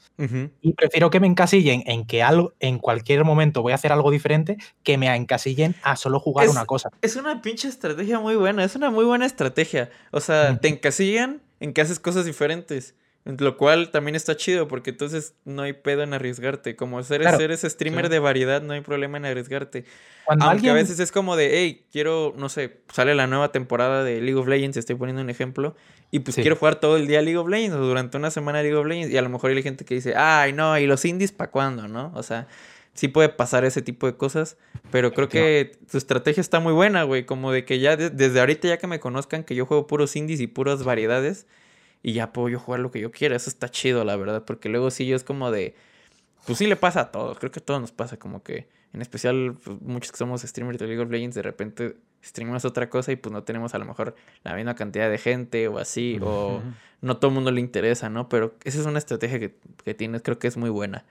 Y prefiero que me encasillen en que algo, en cualquier momento voy a hacer algo diferente, que me encasillen a solo jugar Es- una cosa. Es una pinche estrategia muy buena, es una muy buena estrategia. O sea, Ujú. te encasillan en que haces cosas diferentes. Lo cual también está chido porque entonces no hay pedo en arriesgarte. Como ser, Claro, ser ese streamer sí. de variedad, no hay problema en arriesgarte. Cuando Aunque a veces es como de, hey, quiero, no sé, sale la nueva temporada de League of Legends, estoy poniendo un ejemplo, y pues Sí. quiero jugar todo el día League of Legends o durante una semana League of Legends, y a lo mejor hay gente que dice, ay, no, ¿y los indies para cuándo, no? O sea, sí puede pasar ese tipo de cosas, pero creo que tu estrategia está muy buena, güey, como de que ya de- desde ahorita ya que me conozcan que yo juego puros indies y puras variedades, y ya puedo yo jugar lo que yo quiera, eso está chido, la verdad, porque luego sí yo es como de... Pues sí le pasa a todos, creo que a todos nos pasa como que, en especial pues, muchos que somos streamers de League of Legends, de repente streamamos otra cosa y pues no tenemos a lo mejor la misma cantidad de gente o así, o no todo el mundo le interesa, ¿no? Pero esa es una estrategia que, que tienes, creo que es muy buena.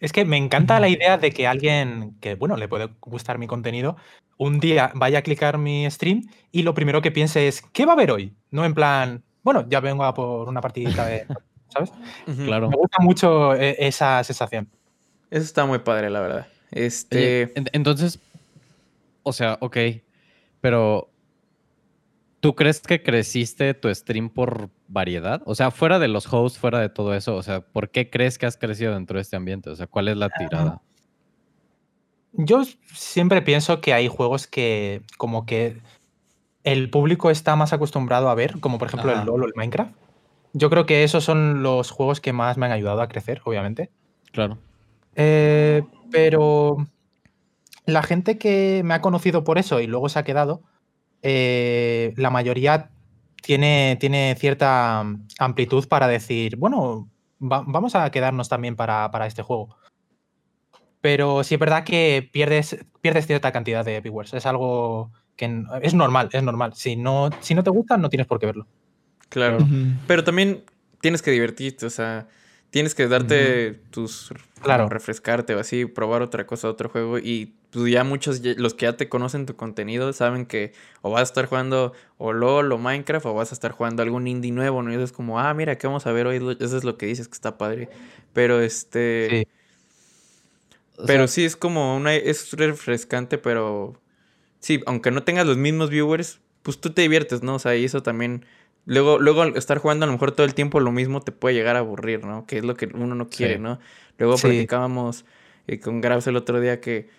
Es que me encanta la idea de que alguien que, bueno, le puede gustar mi contenido, un día vaya a clicar mi stream y lo primero que piense es, ¿qué va a haber hoy? No en plan, bueno, ya vengo a por una partidita de... ¿Sabes? Claro. Me gusta mucho eh, esa sensación. Eso está muy padre, la verdad. Este... en- entonces, o sea, ok, pero ¿tú crees que creciste tu stream por variedad? O sea, fuera de los hosts, fuera de todo eso, o sea, ¿por qué crees que has crecido dentro de este ambiente? O sea, ¿cuál es la tirada? Yo siempre pienso que hay juegos que como que el público está más acostumbrado a ver, como por ejemplo Ajá. el LoL o el Minecraft. Yo creo que esos son los juegos que más me han ayudado a crecer, obviamente. Claro. Eh, pero la gente que me ha conocido por eso y luego se ha quedado, eh, la mayoría tiene, tiene cierta amplitud para decir, bueno, va- vamos a quedarnos también para, para este juego. Pero sí es verdad que pierdes, pierdes cierta cantidad de viewers. Es algo que es normal, es normal. Si no, si no te gusta, no tienes por qué verlo. Claro. Pero también tienes que divertirte, o sea, tienes que darte tus... Claro. Refrescarte o así, probar otra cosa, otro juego. Y pues ya muchos, los que ya te conocen tu contenido, saben que o vas a estar jugando o LOL o Minecraft o vas a estar jugando algún indie nuevo, ¿no? Y eso es como, ah, mira, ¿qué vamos a ver hoy? Eso es lo que dices, que está padre. Pero este... Sí. O Pero sea, sí es como una... Es refrescante, pero... Sí, aunque no tengas los mismos viewers, pues tú te diviertes, ¿no? O sea, y eso también... Luego, luego estar jugando a lo mejor todo el tiempo lo mismo te puede llegar a aburrir, ¿no? Que es lo que uno no quiere, Sí. ¿no? Luego Sí. platicábamos eh, con Grabs el otro día que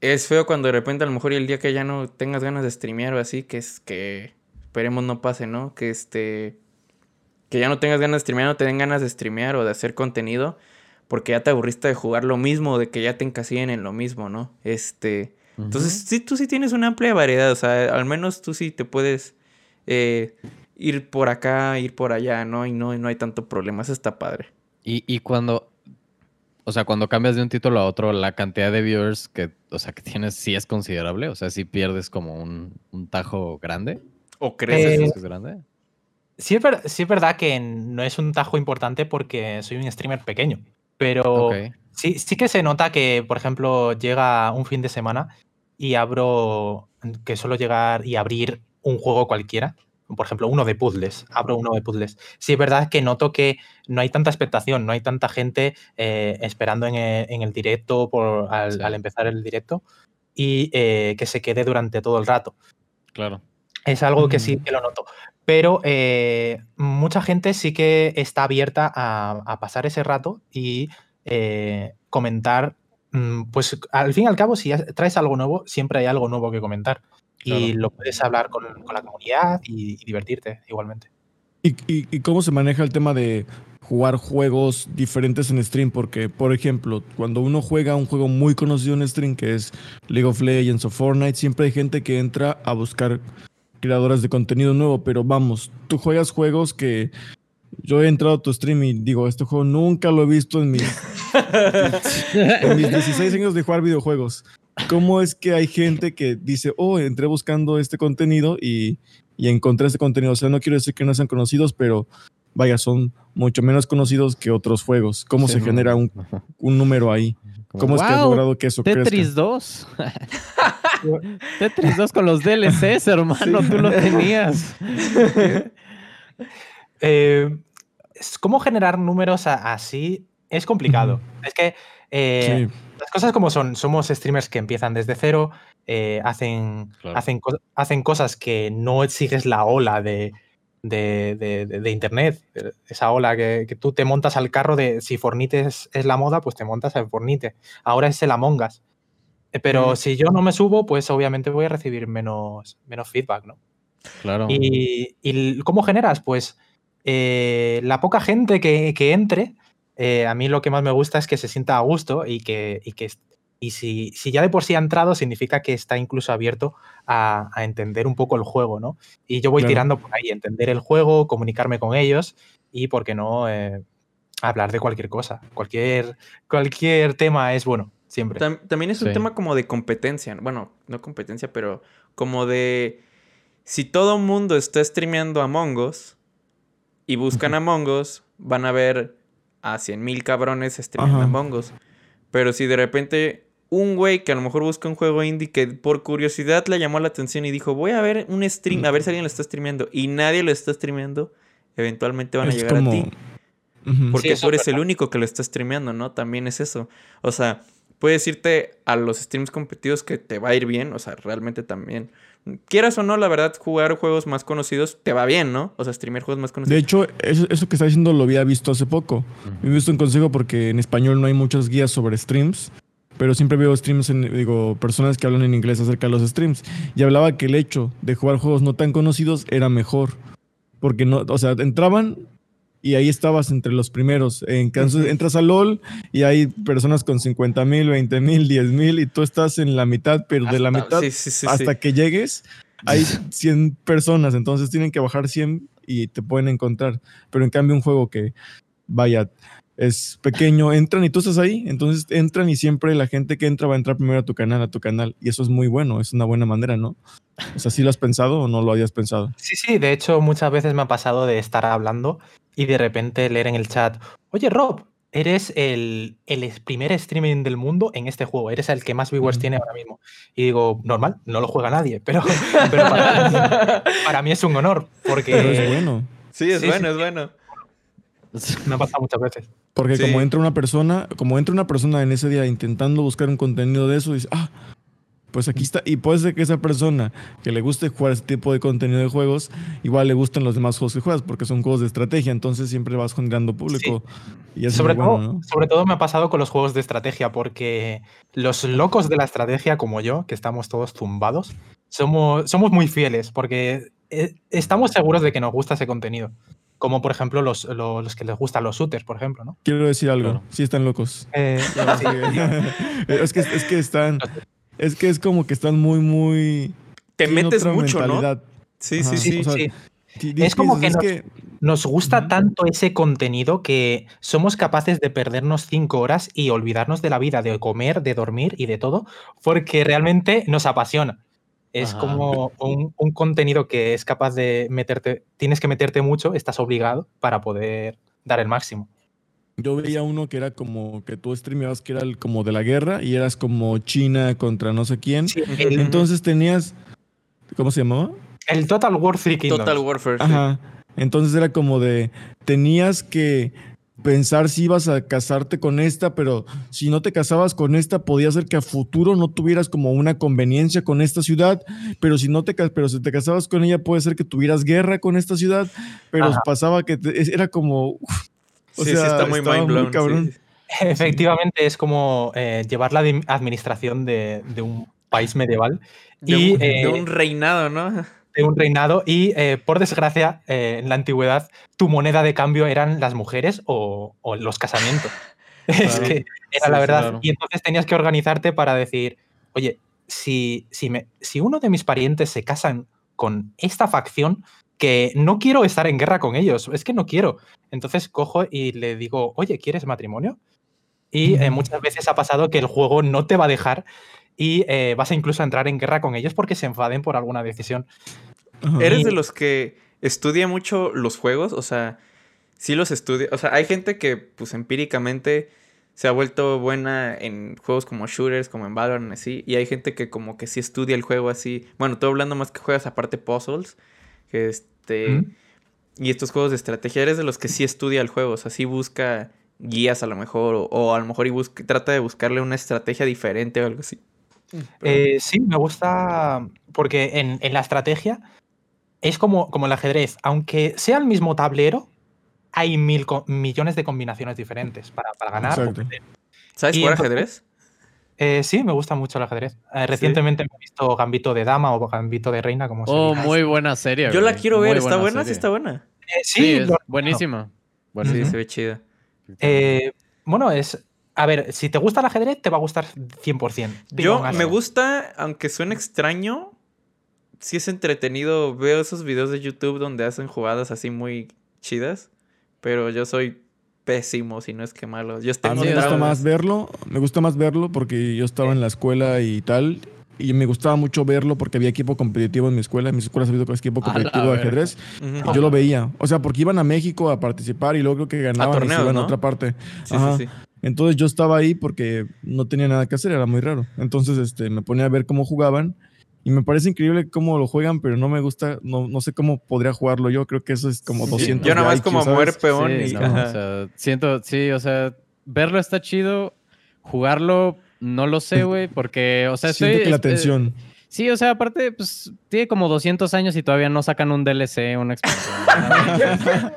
es feo cuando de repente a lo mejor y el día que ya no tengas ganas de streamear o así, que es que esperemos no pase, ¿no? Que este... Que ya no tengas ganas de streamear, no te den ganas de streamear o de hacer contenido porque ya te aburriste de jugar lo mismo, de que ya te encasillen en lo mismo, ¿no? Este... Entonces, sí, tú sí tienes una amplia variedad, o sea, al menos tú sí te puedes eh, ir por acá, ir por allá, ¿no? Y no, y no hay tanto problema, eso está padre. Y, y cuando, o sea, cuando cambias de un título a otro, la cantidad de viewers que, o sea, que tienes sí es considerable. O sea, si pierdes como un, un tajo grande. ¿O? Eh, ¿Crees que es grande? Sí es, ver- sí es verdad que no es un tajo importante porque soy un streamer pequeño, pero sí, sí que se nota que, por ejemplo, llega un fin de semana y abro, que suelo llegar y abrir un juego cualquiera, por ejemplo, uno de puzzles, abro uno de puzzles. Sí es verdad que noto que no hay tanta expectación, no hay tanta gente eh, esperando en el, en el directo por, al, Sí. al empezar el directo y eh, que se quede durante todo el rato. Claro. Es algo que sí Mm. que lo noto. Pero eh, mucha gente sí que está abierta a, a pasar ese rato y eh, comentar. Mm, Pues al fin y al cabo, si traes algo nuevo, siempre hay algo nuevo que comentar. Y lo puedes hablar con, con la comunidad y, y divertirte igualmente. ¿Y, y, y cómo se maneja el tema de jugar juegos diferentes en stream? Porque, por ejemplo, cuando uno juega un juego muy conocido en stream, que es League of Legends o Fortnite, siempre hay gente que entra a buscar creadoras de contenido nuevo. Pero vamos, tú juegas juegos que yo he entrado a tu stream y digo, este juego nunca lo he visto en mis, en mis 16 años de jugar videojuegos. ¿Cómo es que hay gente que dice, oh, entré buscando este contenido y, y encontré este contenido? O sea, no quiero decir que no sean conocidos, pero vaya, son mucho menos conocidos que otros juegos. ¿Cómo Sí, se no. genera un, un número ahí? ¿Cómo es que has "Guau, logrado que eso Tetris crezca? 2. Tetris 2 con los DLCs, hermano, tú lo tenías. Eh, ¿Cómo generar números así? Es complicado. Es que eh, Sí, las cosas como son, somos streamers que empiezan desde cero, eh, hacen, Claro. hacen, co- hacen cosas que no sigues la ola de, de, de- de- de internet. Esa ola que, que tú te montas al carro de si Fornite es, es la moda, pues te montas al Fornite. Ahora es el Among Us. Pero Mm. si yo no me subo, pues obviamente voy a recibir menos, menos feedback, ¿no? Claro. Y, cómo generas? Pues eh, la poca gente que, que entre, eh, a mí lo que más me gusta es que se sienta a gusto y que, y que y si, si ya de por sí ha entrado, significa que está incluso abierto a, a entender un poco el juego, ¿no? Y yo voy Claro. tirando por ahí, entender el juego, comunicarme con ellos y, ¿por qué no?, eh, hablar de cualquier cosa. Cualquier, cualquier tema es bueno, siempre. Tam- también es un Sí. tema como de competencia. Bueno, no competencia, pero como de. Si todo mundo está streameando Among Us y buscan Among Us, van a ver a 100.000 cabrones streameando Ajá. Among Us. Pero si de repente un güey que a lo mejor busca un juego indie que por curiosidad le llamó la atención y dijo, voy a ver un stream, a ver si alguien lo está streameando, y nadie lo está streameando, eventualmente van a Es llegar como... a ti. Porque Sí, tú es eres el único que lo está streameando, ¿no? También es eso. O sea, puedes irte a los streams competidos que te va a ir bien, o sea, realmente también. Quieras o no, la verdad, jugar juegos más conocidos te va bien, ¿no? O sea, streamear juegos más De conocidos. hecho, eso, eso que está diciendo lo había visto hace poco. Me he visto un consejo porque en español no hay muchas guías sobre streams, pero siempre veo streams, en, digo, personas que hablan en inglés acerca de los streams. Y hablaba que el hecho de jugar juegos no tan conocidos era mejor. Porque no, o sea, entraban y ahí estabas entre los primeros. En caso, entras a LOL y hay personas con 50 mil, 20 mil, 10 mil y tú estás en la mitad, pero de la mitad sí, sí, sí, hasta que llegues hay 100 personas, entonces tienen que bajar 100 y te pueden encontrar. Pero en cambio un juego que, vaya, es pequeño, entran y tú estás ahí, entonces entran y siempre la gente que entra va a entrar primero a tu canal, a tu canal. Y eso es muy bueno, es una buena manera, ¿no? O sea, ¿sí lo has pensado o no lo habías pensado? Sí, sí, de hecho muchas veces me ha pasado de estar hablando y de repente leer en el chat, oye Rob, eres el, el primer streaming del mundo en este juego, eres el que más viewers tiene ahora mismo. Y digo, normal, no lo juega nadie, pero, pero para, mí, para mí es un honor, Pero es porque bueno. Sí, es Sí, bueno, sí, es bueno. me ha pasado muchas veces. Porque Sí. como entra una persona, como entra una persona en ese día intentando buscar un contenido de eso, dice, ah, pues aquí está. Y puede ser que esa persona que le guste jugar ese tipo de contenido de juegos, igual le gustan los demás juegos que juegas, porque son juegos de estrategia, entonces siempre vas generando público. Y Sobre bueno, todo, ¿no? sobre todo me ha pasado con los juegos de estrategia, porque los locos de la estrategia, como yo, que estamos todos zumbados, somos, somos muy fieles, porque eh, estamos seguros de que nos gusta ese contenido. Como por ejemplo los, los, los que les gustan los shooters, por ejemplo, ¿no? Quiero decir algo, Claro. sí están locos. Eh, sí, es, que, es que están, es que es como que están muy, muy... Te metes mucho, ¿no? Sí, Ajá. sí, sí, sí. o sea, sí. Sí, Es como que es nos- Nos gusta tanto ese contenido que somos capaces de perdernos cinco horas y olvidarnos de la vida, de comer, de dormir y de todo, porque realmente nos apasiona. Es Ajá. como un, un contenido que es capaz de meterte, tienes que meterte mucho, estás obligado para poder dar el máximo. Yo veía uno que era como que tú streameabas que era el- como de la guerra y eras como China contra no sé quién. Sí, el, Entonces tenías. ¿Cómo se llamaba? el Total War. Total Warfare. sí. Ajá. Entonces era como de. Tenías que pensar si ibas a casarte con esta, pero si no te casabas con esta, podía ser que a futuro no tuvieras como una conveniencia con esta ciudad, pero si no te pero si te casabas con ella, puede ser que tuvieras guerra con esta ciudad, pero Ajá. pasaba que te- era como. uf, o sí, sí, sea, está muy muy cabrón. sí. Efectivamente, es como eh, llevar la administración de, de un país medieval De, Y, un, de eh, un reinado, ¿no? De un reinado y eh, por desgracia eh, en la antigüedad tu moneda de cambio eran las mujeres o, o los casamientos. es que era Sí, la verdad. claro. Y entonces tenías que organizarte para decir, oye, si, si, me, si uno de mis parientes se casan con esta facción, que no quiero estar en guerra con ellos, es que no quiero. Entonces cojo y le digo, oye, ¿quieres matrimonio? Y eh, muchas veces ha pasado que el juego no te va a dejar y eh, vas a incluso entrar en guerra con ellos porque se enfaden por alguna decisión. ¿Eres Y- de los que estudia mucho los juegos? O sea, sí los estudia. O sea, hay gente que, pues, empíricamente se ha vuelto buena en juegos como shooters, como en Valorant, así. Y hay gente que como que sí estudia el juego así. Bueno, estoy hablando más que juegas aparte puzzles. Que este... Y estos juegos de estrategia, eres de los que sí estudia el juego. O sea, sí busca guías a lo mejor. O, o a lo mejor y busca, trata de buscarle una estrategia diferente o algo así. Eh, sí, me gusta porque en, en la estrategia es como, como el ajedrez. Aunque sea el mismo tablero, hay mil millones de combinaciones diferentes para, para ganar. ¿Sabes jugar ajedrez? Eh, sí, me gusta mucho el ajedrez. Eh, recientemente me he visto Gambito de Dama o Gambito de Reina, como se Oh, muy buena serie. Yo la quiero Muy ver, ¿está buena? Sí, está buena. Eh, Sí, sí, es lo- buenísima. Sí, Buenísima. se ve chida. Eh, bueno, es. A ver, si te gusta el ajedrez, te va a gustar 100%. Digo, Yo me gusta, aunque suene extraño, sí es entretenido. Veo esos videos de YouTube donde hacen jugadas así muy chidas, pero yo soy pésimo, si no es que malo. Yo A mí me gusta más verlo, me gusta más verlo porque yo estaba en la escuela y tal, y me gustaba mucho verlo porque había equipo competitivo en mi escuela, en mis escuelas había equipo competitivo de ajedrez, y yo lo veía, o sea, porque iban a México a participar y luego creo que ganaban y se iban a otra parte. Sí, Ajá. sí, sí. Entonces yo estaba ahí porque no tenía nada que hacer, era muy raro. Entonces este, me ponía a ver cómo jugaban y me parece increíble cómo lo juegan, pero no me gusta, no, no sé cómo podría jugarlo yo, creo que eso es como Sí, 200 Yo nada más IQ, como mover peón Sí, y... no, ajá. o sea, siento, sí, o sea, verlo está chido, jugarlo no lo sé, güey, porque, o sea, estoy... Siento que la este, tensión. Sí, o sea, aparte, pues, tiene como 200 años y todavía no sacan un DLC, una expansión.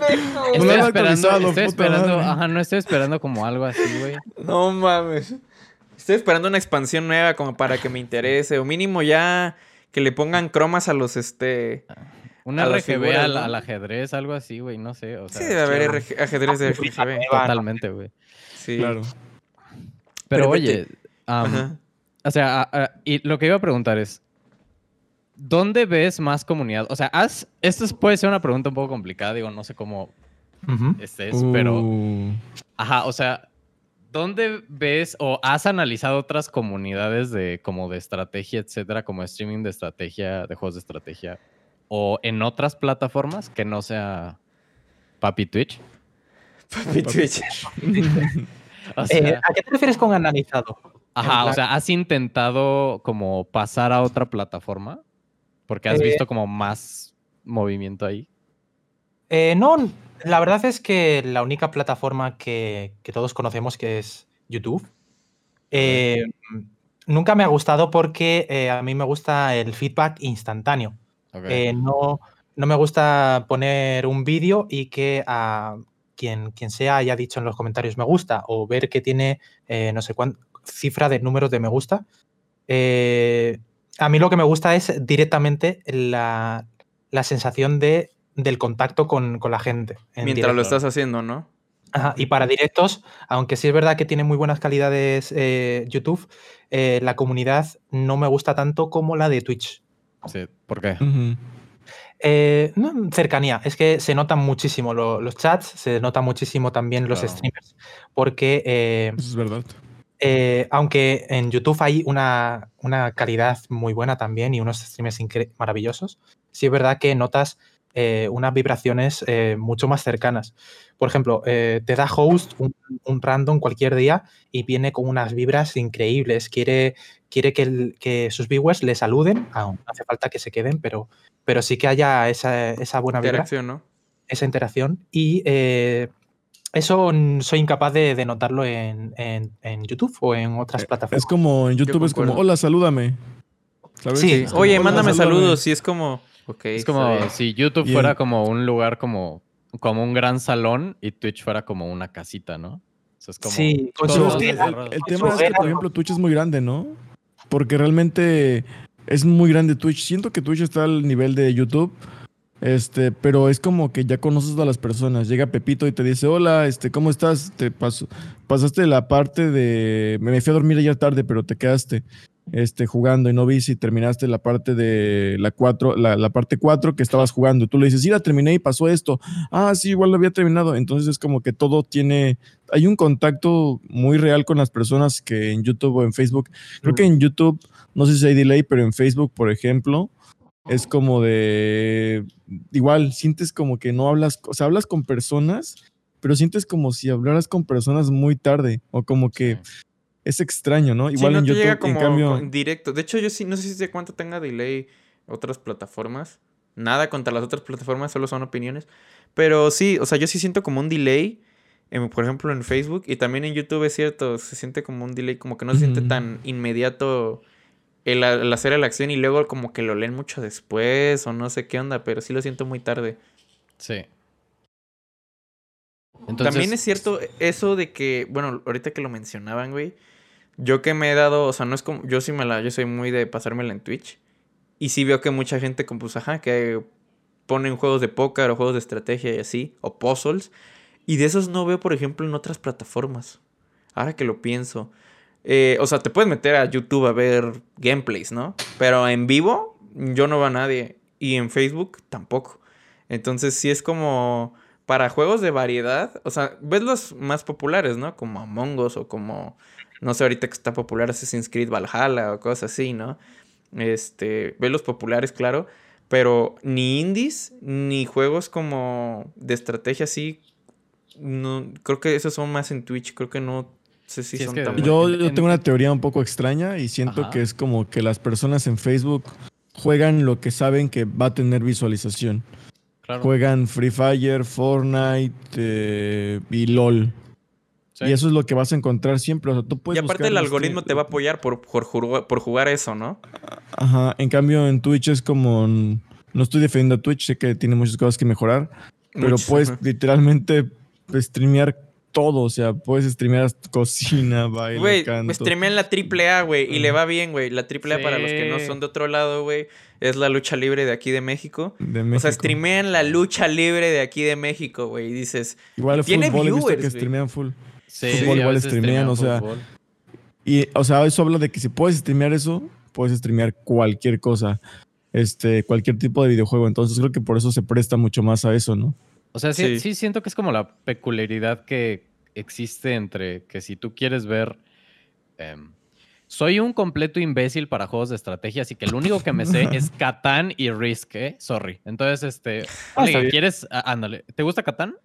No estoy esperando, actualizado, estoy esperando, madre. ajá, no estoy esperando como algo así, güey. No mames. Estoy esperando una expansión nueva como para que me interese. O mínimo ya que le pongan cromas a los este. Un A las RGB figuras, al, ¿no? al ajedrez, algo así, güey, no sé, o sea. Sí, debe haber ajedrez de RGB. Totalmente, güey. Sí. Claro. Pero, Pero oye, vete- o sea, a- a- y lo que iba a preguntar es, ¿dónde ves más comunidad? O sea, has, esto es- puede ser una pregunta un poco complicada, digo, no sé cómo estés, pero, Uh, ajá, o sea, ¿dónde ves o has analizado otras comunidades de como de estrategia, etcétera, como streaming de estrategia, de juegos de estrategia, o en otras plataformas que no sea Papi Twitch? Papi Twitch. O Eh, ¿A qué te refieres con analizado? Ajá, o sea, ¿has intentado como pasar a otra plataforma? Porque has Eh, visto como más movimiento ahí. Eh, no, la verdad es que la única plataforma que, que todos conocemos que es YouTube. eh, nunca me ha gustado porque a mí me gusta el feedback instantáneo. No, no me gusta poner un vídeo y que a quien, quien sea haya dicho en los comentarios me gusta o ver que tiene no sé cuánta cifra de números de me gusta. Eh, a mí lo que me gusta es directamente la, la sensación de, del contacto con, con la gente. en Mientras lo estás haciendo, ¿no? Ajá, Y para directos, aunque sí es verdad que tiene muy buenas calidades eh, YouTube, eh, la comunidad no me gusta tanto como la de Twitch. Sí, ¿por qué? Eh, no, cercanía, es que se notan muchísimo lo- los chats, se nota muchísimo también los Claro. streamers, porque eh, Eso es verdad. Eh, aunque en YouTube hay una, una calidad muy buena también y unos streamers incre- maravillosos, sí es verdad que notas eh, unas vibraciones eh, mucho más cercanas. Por ejemplo, te da host un, un random cualquier día y viene con unas vibras increíbles. Quiere, quiere que, el- que sus viewers le saluden, aún no hace falta que se queden, pero, pero sí que haya esa, esa buena vibra Interacción, ¿no? esa interacción y eso soy incapaz de, de notarlo en, en- en YouTube o en otras Es plataformas. como en YouTube es como, hola, salúdame. ¿Sabes? Sí, Es como, Oye, "Hola, mándame salúdame". saludos. Y es como. Es como si YouTube fuera como un lugar como, como un gran salón y Twitch fuera como una casita, ¿no? O sea, es como Sí, con su es el, tema su es que, por ejemplo, Twitch es muy grande, ¿no? Porque realmente es muy grande Twitch. Siento que Twitch está al nivel de YouTube. Este, pero es como que ya conoces a las personas. Llega Pepito y te dice, hola, este, ¿cómo estás? Te paso, pasaste la parte de. Me fui a dormir ayer tarde, pero te quedaste este, jugando y no vi si terminaste la parte de la 4, la, la parte 4 que estabas jugando. Tú le dices, sí, la terminé y pasó esto. Ah, sí, igual lo había terminado. Entonces es como que todo tiene. Hay un contacto muy real con las personas que en YouTube o en Facebook. Creo que en YouTube, no sé si hay delay, pero en Facebook, por ejemplo, es como de. Igual, sientes como que no hablas, o sea, hablas con personas, pero sientes como si hablaras con personas muy tarde, o como que Sí. es extraño, ¿no? Sí, Igual no en YouTube, llega en como cambio. directo. De hecho, yo sí, no sé si de cuánto tenga delay otras plataformas. Nada contra las otras plataformas, solo son opiniones. Pero sí, o sea, yo sí siento como un delay, en- por ejemplo, en Facebook y también en YouTube es cierto, se siente como un delay, como que no se siente tan inmediato el, el hacer la acción y luego como que lo leen mucho después o no sé qué onda, pero sí lo siento muy tarde. Sí. También es cierto eso de que, bueno, ahorita que lo mencionaban, güey, yo que me he dado, o sea, no es como, yo sí me la, yo soy muy de pasármela en Twitch. Y sí veo que mucha gente, como pues, ajá, que ponen juegos de póker o juegos de estrategia y así, o puzzles. Y de esos no veo, por ejemplo, en otras plataformas. Ahora que lo pienso. Eh, o sea, te puedes meter a YouTube a ver gameplays, ¿no? Pero en vivo, yo no veo a nadie. Y en Facebook tampoco. Entonces sí es como para juegos de variedad, o sea, ves los más populares, ¿no? Como Among Us o como, no sé, ahorita que está popular Assassin's Creed Valhalla o cosas así, ¿no? Este, ves los populares, claro, pero ni indies ni juegos como de estrategia así, no, creo que esos son más en Twitch, creo que no sé si son tan Yo, yo tengo una teoría un poco extraña y siento que es como que las personas en Facebook juegan lo que saben que va a tener visualización. Juegan Free Fire, Fortnite eh, y LOL. Y eso es lo que vas a encontrar siempre. y aparte el algoritmo te va a apoyar por, por, jugar eso, ¿no? Ajá. En cambio, en Twitch es como. No estoy defendiendo a Twitch, sé que tiene muchas cosas que mejorar. Pero puedes literalmente streamear todo. O sea, puedes streamear cocina, baile, Güey, streamean la AAA, güey. Y le va bien, güey. La AAA, para los que no son de otro lado, güey, es la lucha libre de aquí de México. O sea, streamean la lucha libre de aquí de México, güey. Y dices. Igual tiene fútbol, viewers, he visto que streamean full. Sí, fútbol igual streamean, o sea. Y, o sea, eso habla de que si puedes streamear eso, puedes streamear cualquier cosa. Este, cualquier tipo de videojuego. Entonces creo que por eso se presta mucho más a eso, ¿no? O sea, sí, sí, siento que es como la peculiaridad que existe entre que si tú quieres ver. Em, soy un completo imbécil para juegos de estrategia, así que lo único que me sé es Catán y Risk, ¿eh? Sorry. Entonces, este. Ah, ¿quieres? ándale. ¿Te gusta Catán?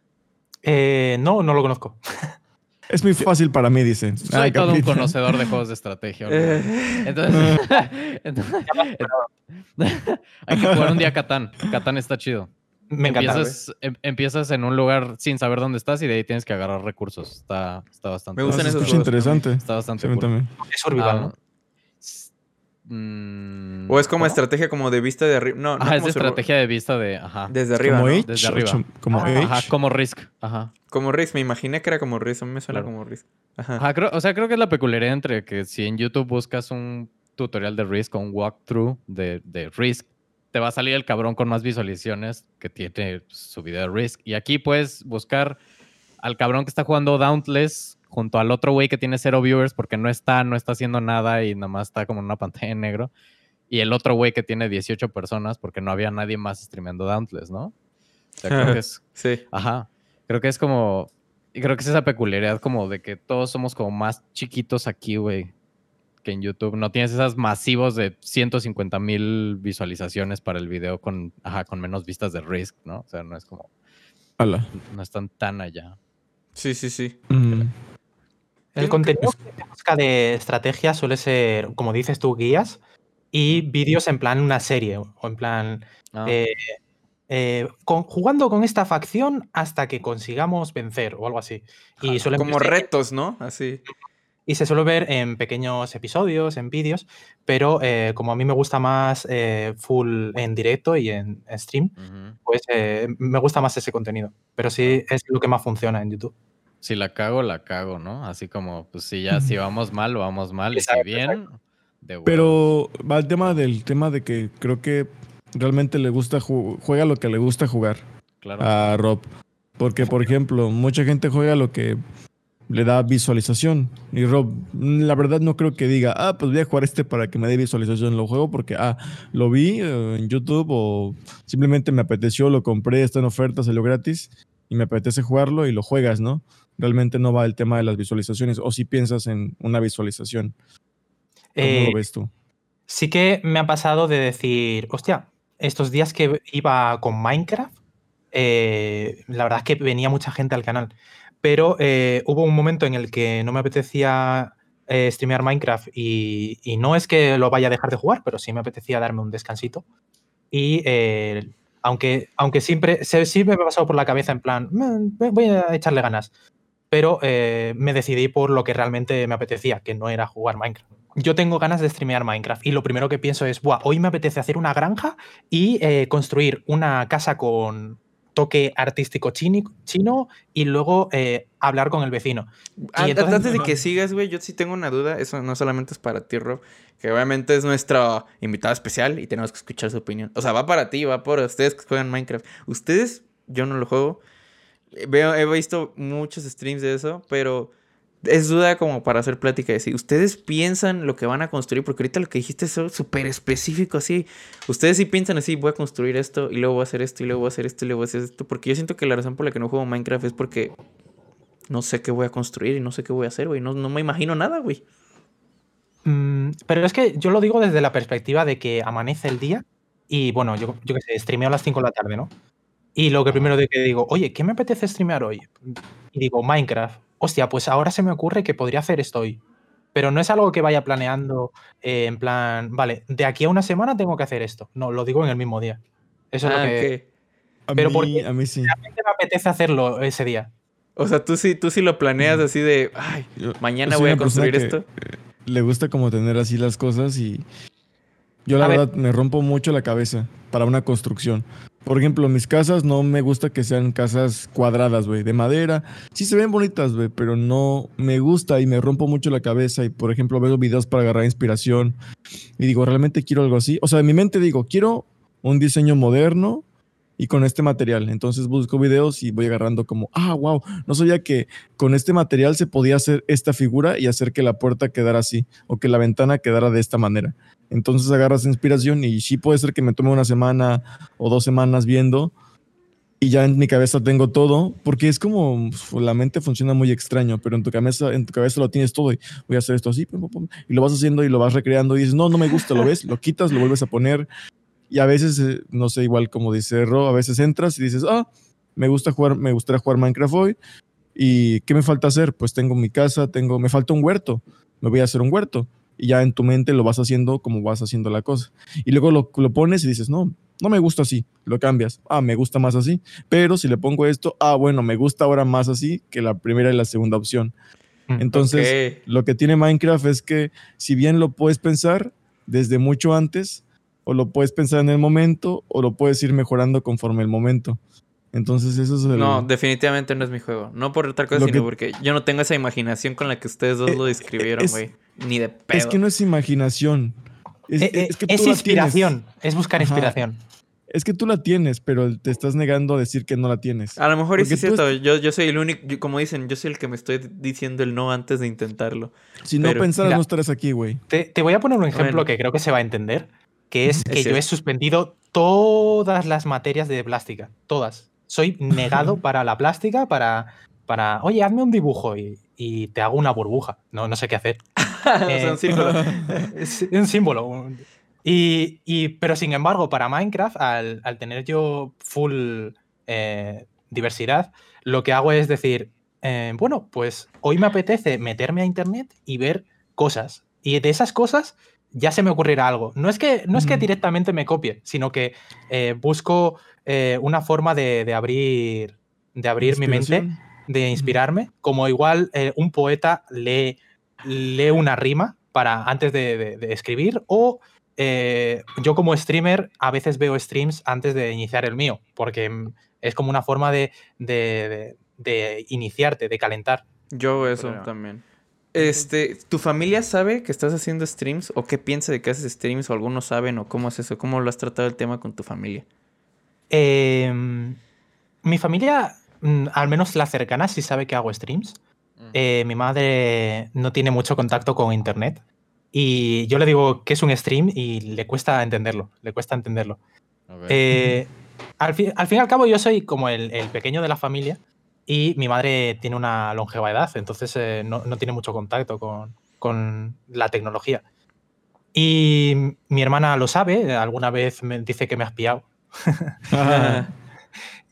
Eh, no, no lo conozco. Es muy fácil para mí, dicen. Soy todo un conocedor de juegos de estrategia. Entonces, entonces hay que jugar un día Catán. Catán está chido. Me empiezas, em, empiezas en un lugar sin saber dónde estás y de ahí tienes que agarrar recursos. Está, está bastante. Me gustan esos interesante. Está bastante cool. Es orbital, mm, o es como estrategia como de vista de arriba. No, es estrategia de vista de. Ajá. Desde arriba. Como Desde arriba. Como Ajá, como Risk. Ajá. Como Risk, me imaginé que era como Risk. A mí me suena como Risk. Ajá. o sea, creo que es la peculiaridad entre que si en YouTube buscas un tutorial de Risk o un walkthrough de, de Risk, te va a salir el cabrón con más visualizaciones que tiene su video de Risk. Y aquí puedes buscar al cabrón que está jugando Dauntless junto al otro güey que tiene cero viewers porque no está, no está haciendo nada y nada más está como en una pantalla en negro. Y el otro güey que tiene 18 personas porque no había nadie más streameando Dauntless, ¿no? O sea, creo que es. sí. Ajá. Creo que es como. Y creo que es esa peculiaridad como de que todos somos como más chiquitos aquí, güey que en YouTube. No tienes esas masivos de 150 mil visualizaciones para el video con, con menos vistas de Risk, ¿no? O sea, no es como... No están tan allá. Sí, sí, sí. Mm. El contenido que busca de estrategia suele ser, como dices tú, guías y vídeos en plan una serie o en plan... Ah. Eh, eh, jugando con esta facción hasta que consigamos vencer o algo así. Y como retos, ¿no? Así. Y se suele ver en pequeños episodios, en vídeos, pero eh, como a mí me gusta más eh, full en directo y en, stream, pues eh, me gusta más ese contenido. Pero sí es lo que más funciona en YouTube. Si la cago, la cago, ¿no? Así como, pues si ya, si vamos mal, vamos mal, y si bien, de Pero va el tema del tema de que creo que realmente le gusta, juega lo que le gusta jugar a Rob. Porque, por ejemplo, mucha gente juega lo que le da visualización. Y Rob, la verdad no creo que diga, ah, pues voy a jugar este para que me dé visualización. Lo juego porque, ah, lo vi eh, en YouTube o simplemente me apeteció, lo compré, está en oferta, salió gratis y me apetece jugarlo y lo juegas, ¿no? Realmente no va el tema de las visualizaciones o si piensas en una visualización. ¿Cómo lo eh, ves tú? Sí que me ha pasado de decir, hostia, estos días que iba con Minecraft, eh, la verdad es que venía mucha gente al canal pero eh, hubo un momento en el que no me apetecía eh, streamear Minecraft y, no es que lo vaya a dejar de jugar, pero sí me apetecía darme un descansito. Y eh, aunque, aunque siempre, sí me ha pasado por la cabeza en plan, voy a echarle ganas, pero me decidí por lo que realmente me apetecía, que no era jugar Minecraft. yo tengo ganas de streamear Minecraft y lo primero que pienso es, Buah, hoy me apetece hacer una granja y eh, construir una casa con toque artístico chino y luego eh, hablar con el vecino. An- Y entonces- Antes de que sigas, güey, yo sí tengo una duda. Eso no solamente es para ti, Rob. Que obviamente es nuestro invitado especial y tenemos que escuchar su opinión. O sea, va para ti, va por ustedes que juegan Minecraft. Ustedes, yo no lo juego. Eh, Veo, he visto muchos streams de eso, pero es duda como para hacer plática de si ustedes piensan lo que van a construir, porque ahorita lo que dijiste es súper específico, así. Ustedes sí piensan así, voy a construir esto y luego voy a hacer esto y luego voy a hacer esto y luego voy a hacer esto, porque yo siento que la razón por la que no juego Minecraft es porque no sé qué voy a construir y no sé qué voy a hacer, güey. No, no me imagino nada, güey. Mm, pero es que yo lo digo desde la perspectiva de que amanece el día y bueno, yo, yo qué sé, streameo a las 5 de la tarde, ¿no? Y lo que primero de que digo, oye, ¿qué me apetece streamear hoy? Y digo, Minecraft. Hostia, pues ahora se me ocurre que podría hacer esto hoy. Pero no es algo que vaya planeando eh, en plan, vale, de aquí a una semana tengo que hacer esto. No, lo digo en el mismo día. Eso es Ah, lo que ok. A Pero mí, porque- a mí sí. realmente me apetece hacerlo ese día. O sea, tú sí, tú sí lo planeas así de, ay, mañana voy a construir que, esto. eh, Le gusta como tener así las cosas y yo la A ver. verdad me rompo mucho la cabeza para una construcción. Por ejemplo, mis casas no me gusta que sean casas cuadradas, güey, de madera. Sí se ven bonitas, güey, pero no me gusta y me rompo mucho la cabeza y por ejemplo veo videos para agarrar inspiración y digo, realmente quiero algo así. O sea, en mi mente digo, quiero un diseño moderno y con este material. Entonces busco videos y voy agarrando como, ah, wow, no sabía que con este material se podía hacer esta figura y hacer que la puerta quedara así o que la ventana quedara de esta manera. Entonces agarras inspiración y sí puede ser que me tome una semana o dos semanas viendo y ya en mi cabeza tengo todo, porque es como uf, la mente funciona muy extraño, pero en tu cabeza en tu cabeza lo tienes todo y voy a hacer esto así y lo vas haciendo y lo vas recreando y dices, "No, no me gusta", lo ves, lo quitas, lo vuelves a poner y a veces eh, no sé, igual como dice Ro, a veces entras y dices, "Ah, me gusta jugar, me gustaría jugar Minecraft hoy." ¿Y qué me falta hacer? Pues tengo mi casa, tengo, me falta un huerto, me voy a hacer un huerto. Y ya en tu mente lo vas haciendo como vas haciendo la cosa. Y luego lo, lo pones y dices, no, no me gusta así, lo cambias. Ah, me gusta más así. Pero si le pongo esto, ah, bueno, me gusta ahora más así que la primera y la segunda opción. Mm. Entonces, lo que tiene Minecraft es que si bien lo puedes pensar desde mucho antes, o lo puedes pensar en el momento, o lo puedes ir mejorando conforme el momento. Entonces, eso es el... No, definitivamente no es mi juego. No por otra cosa, Lo sino que- porque yo no tengo esa imaginación con la que ustedes dos Eh, lo describieron, es- güey. Ni de pedo. es que no es imaginación. Es, Eh, eh, es que es tú la inspiración, es buscar Ajá. inspiración. Es que tú la tienes, pero te estás negando a decir que no la tienes. A lo mejor es cierto. Yo, yo soy el único, yo- como dicen, yo soy el que me estoy diciendo el no antes de intentarlo. Si no pensaras, Mira. no estarías aquí, güey. Te, te voy a poner un ejemplo Bueno. que creo que se va a entender, que es Es que yo cierto. he suspendido todas las materias de plástica, todas. Soy negado para la plástica, para, para oye, hazme un dibujo y, y te hago una burbuja. No, no sé qué hacer. sea, un. Es un símbolo. un- Y, y- pero sin embargo, para Minecraft, al, al tener yo full eh, diversidad, lo que hago es decir, eh, bueno, pues hoy me apetece meterme a internet y ver cosas. Y de esas cosas ya se me ocurrirá algo. No es que, no es que Ujú. directamente me copie, sino que eh, busco eh, una forma de, de abrir, de abrir mi mente de inspirarme, como igual eh, un poeta lee, lee una rima para antes de, de- de escribir, o eh, yo como streamer a veces veo streams antes de iniciar el mío, porque mm, es como una forma de, de- de- de iniciarte, de calentar. Yo hago eso Pero- también. Este, ¿tu familia sabe que estás haciendo streams? ¿O qué piensa de que haces streams? ¿O algunos saben? ¿O cómo es eso? ¿Cómo lo has tratado el tema con tu familia? Eh, mi familia, mm, al menos la cercana, sí sabe que hago streams. Eh, mi madre no tiene mucho contacto con internet y yo le digo que es un stream y le cuesta entenderlo, le cuesta entenderlo. Eh, al, fin, al fin y al cabo yo soy como el, el pequeño de la familia y mi madre tiene una longeva edad, entonces eh, no, no tiene mucho contacto con, con la tecnología. Y mi hermana lo sabe, alguna vez me dice que me has pillado. Ah,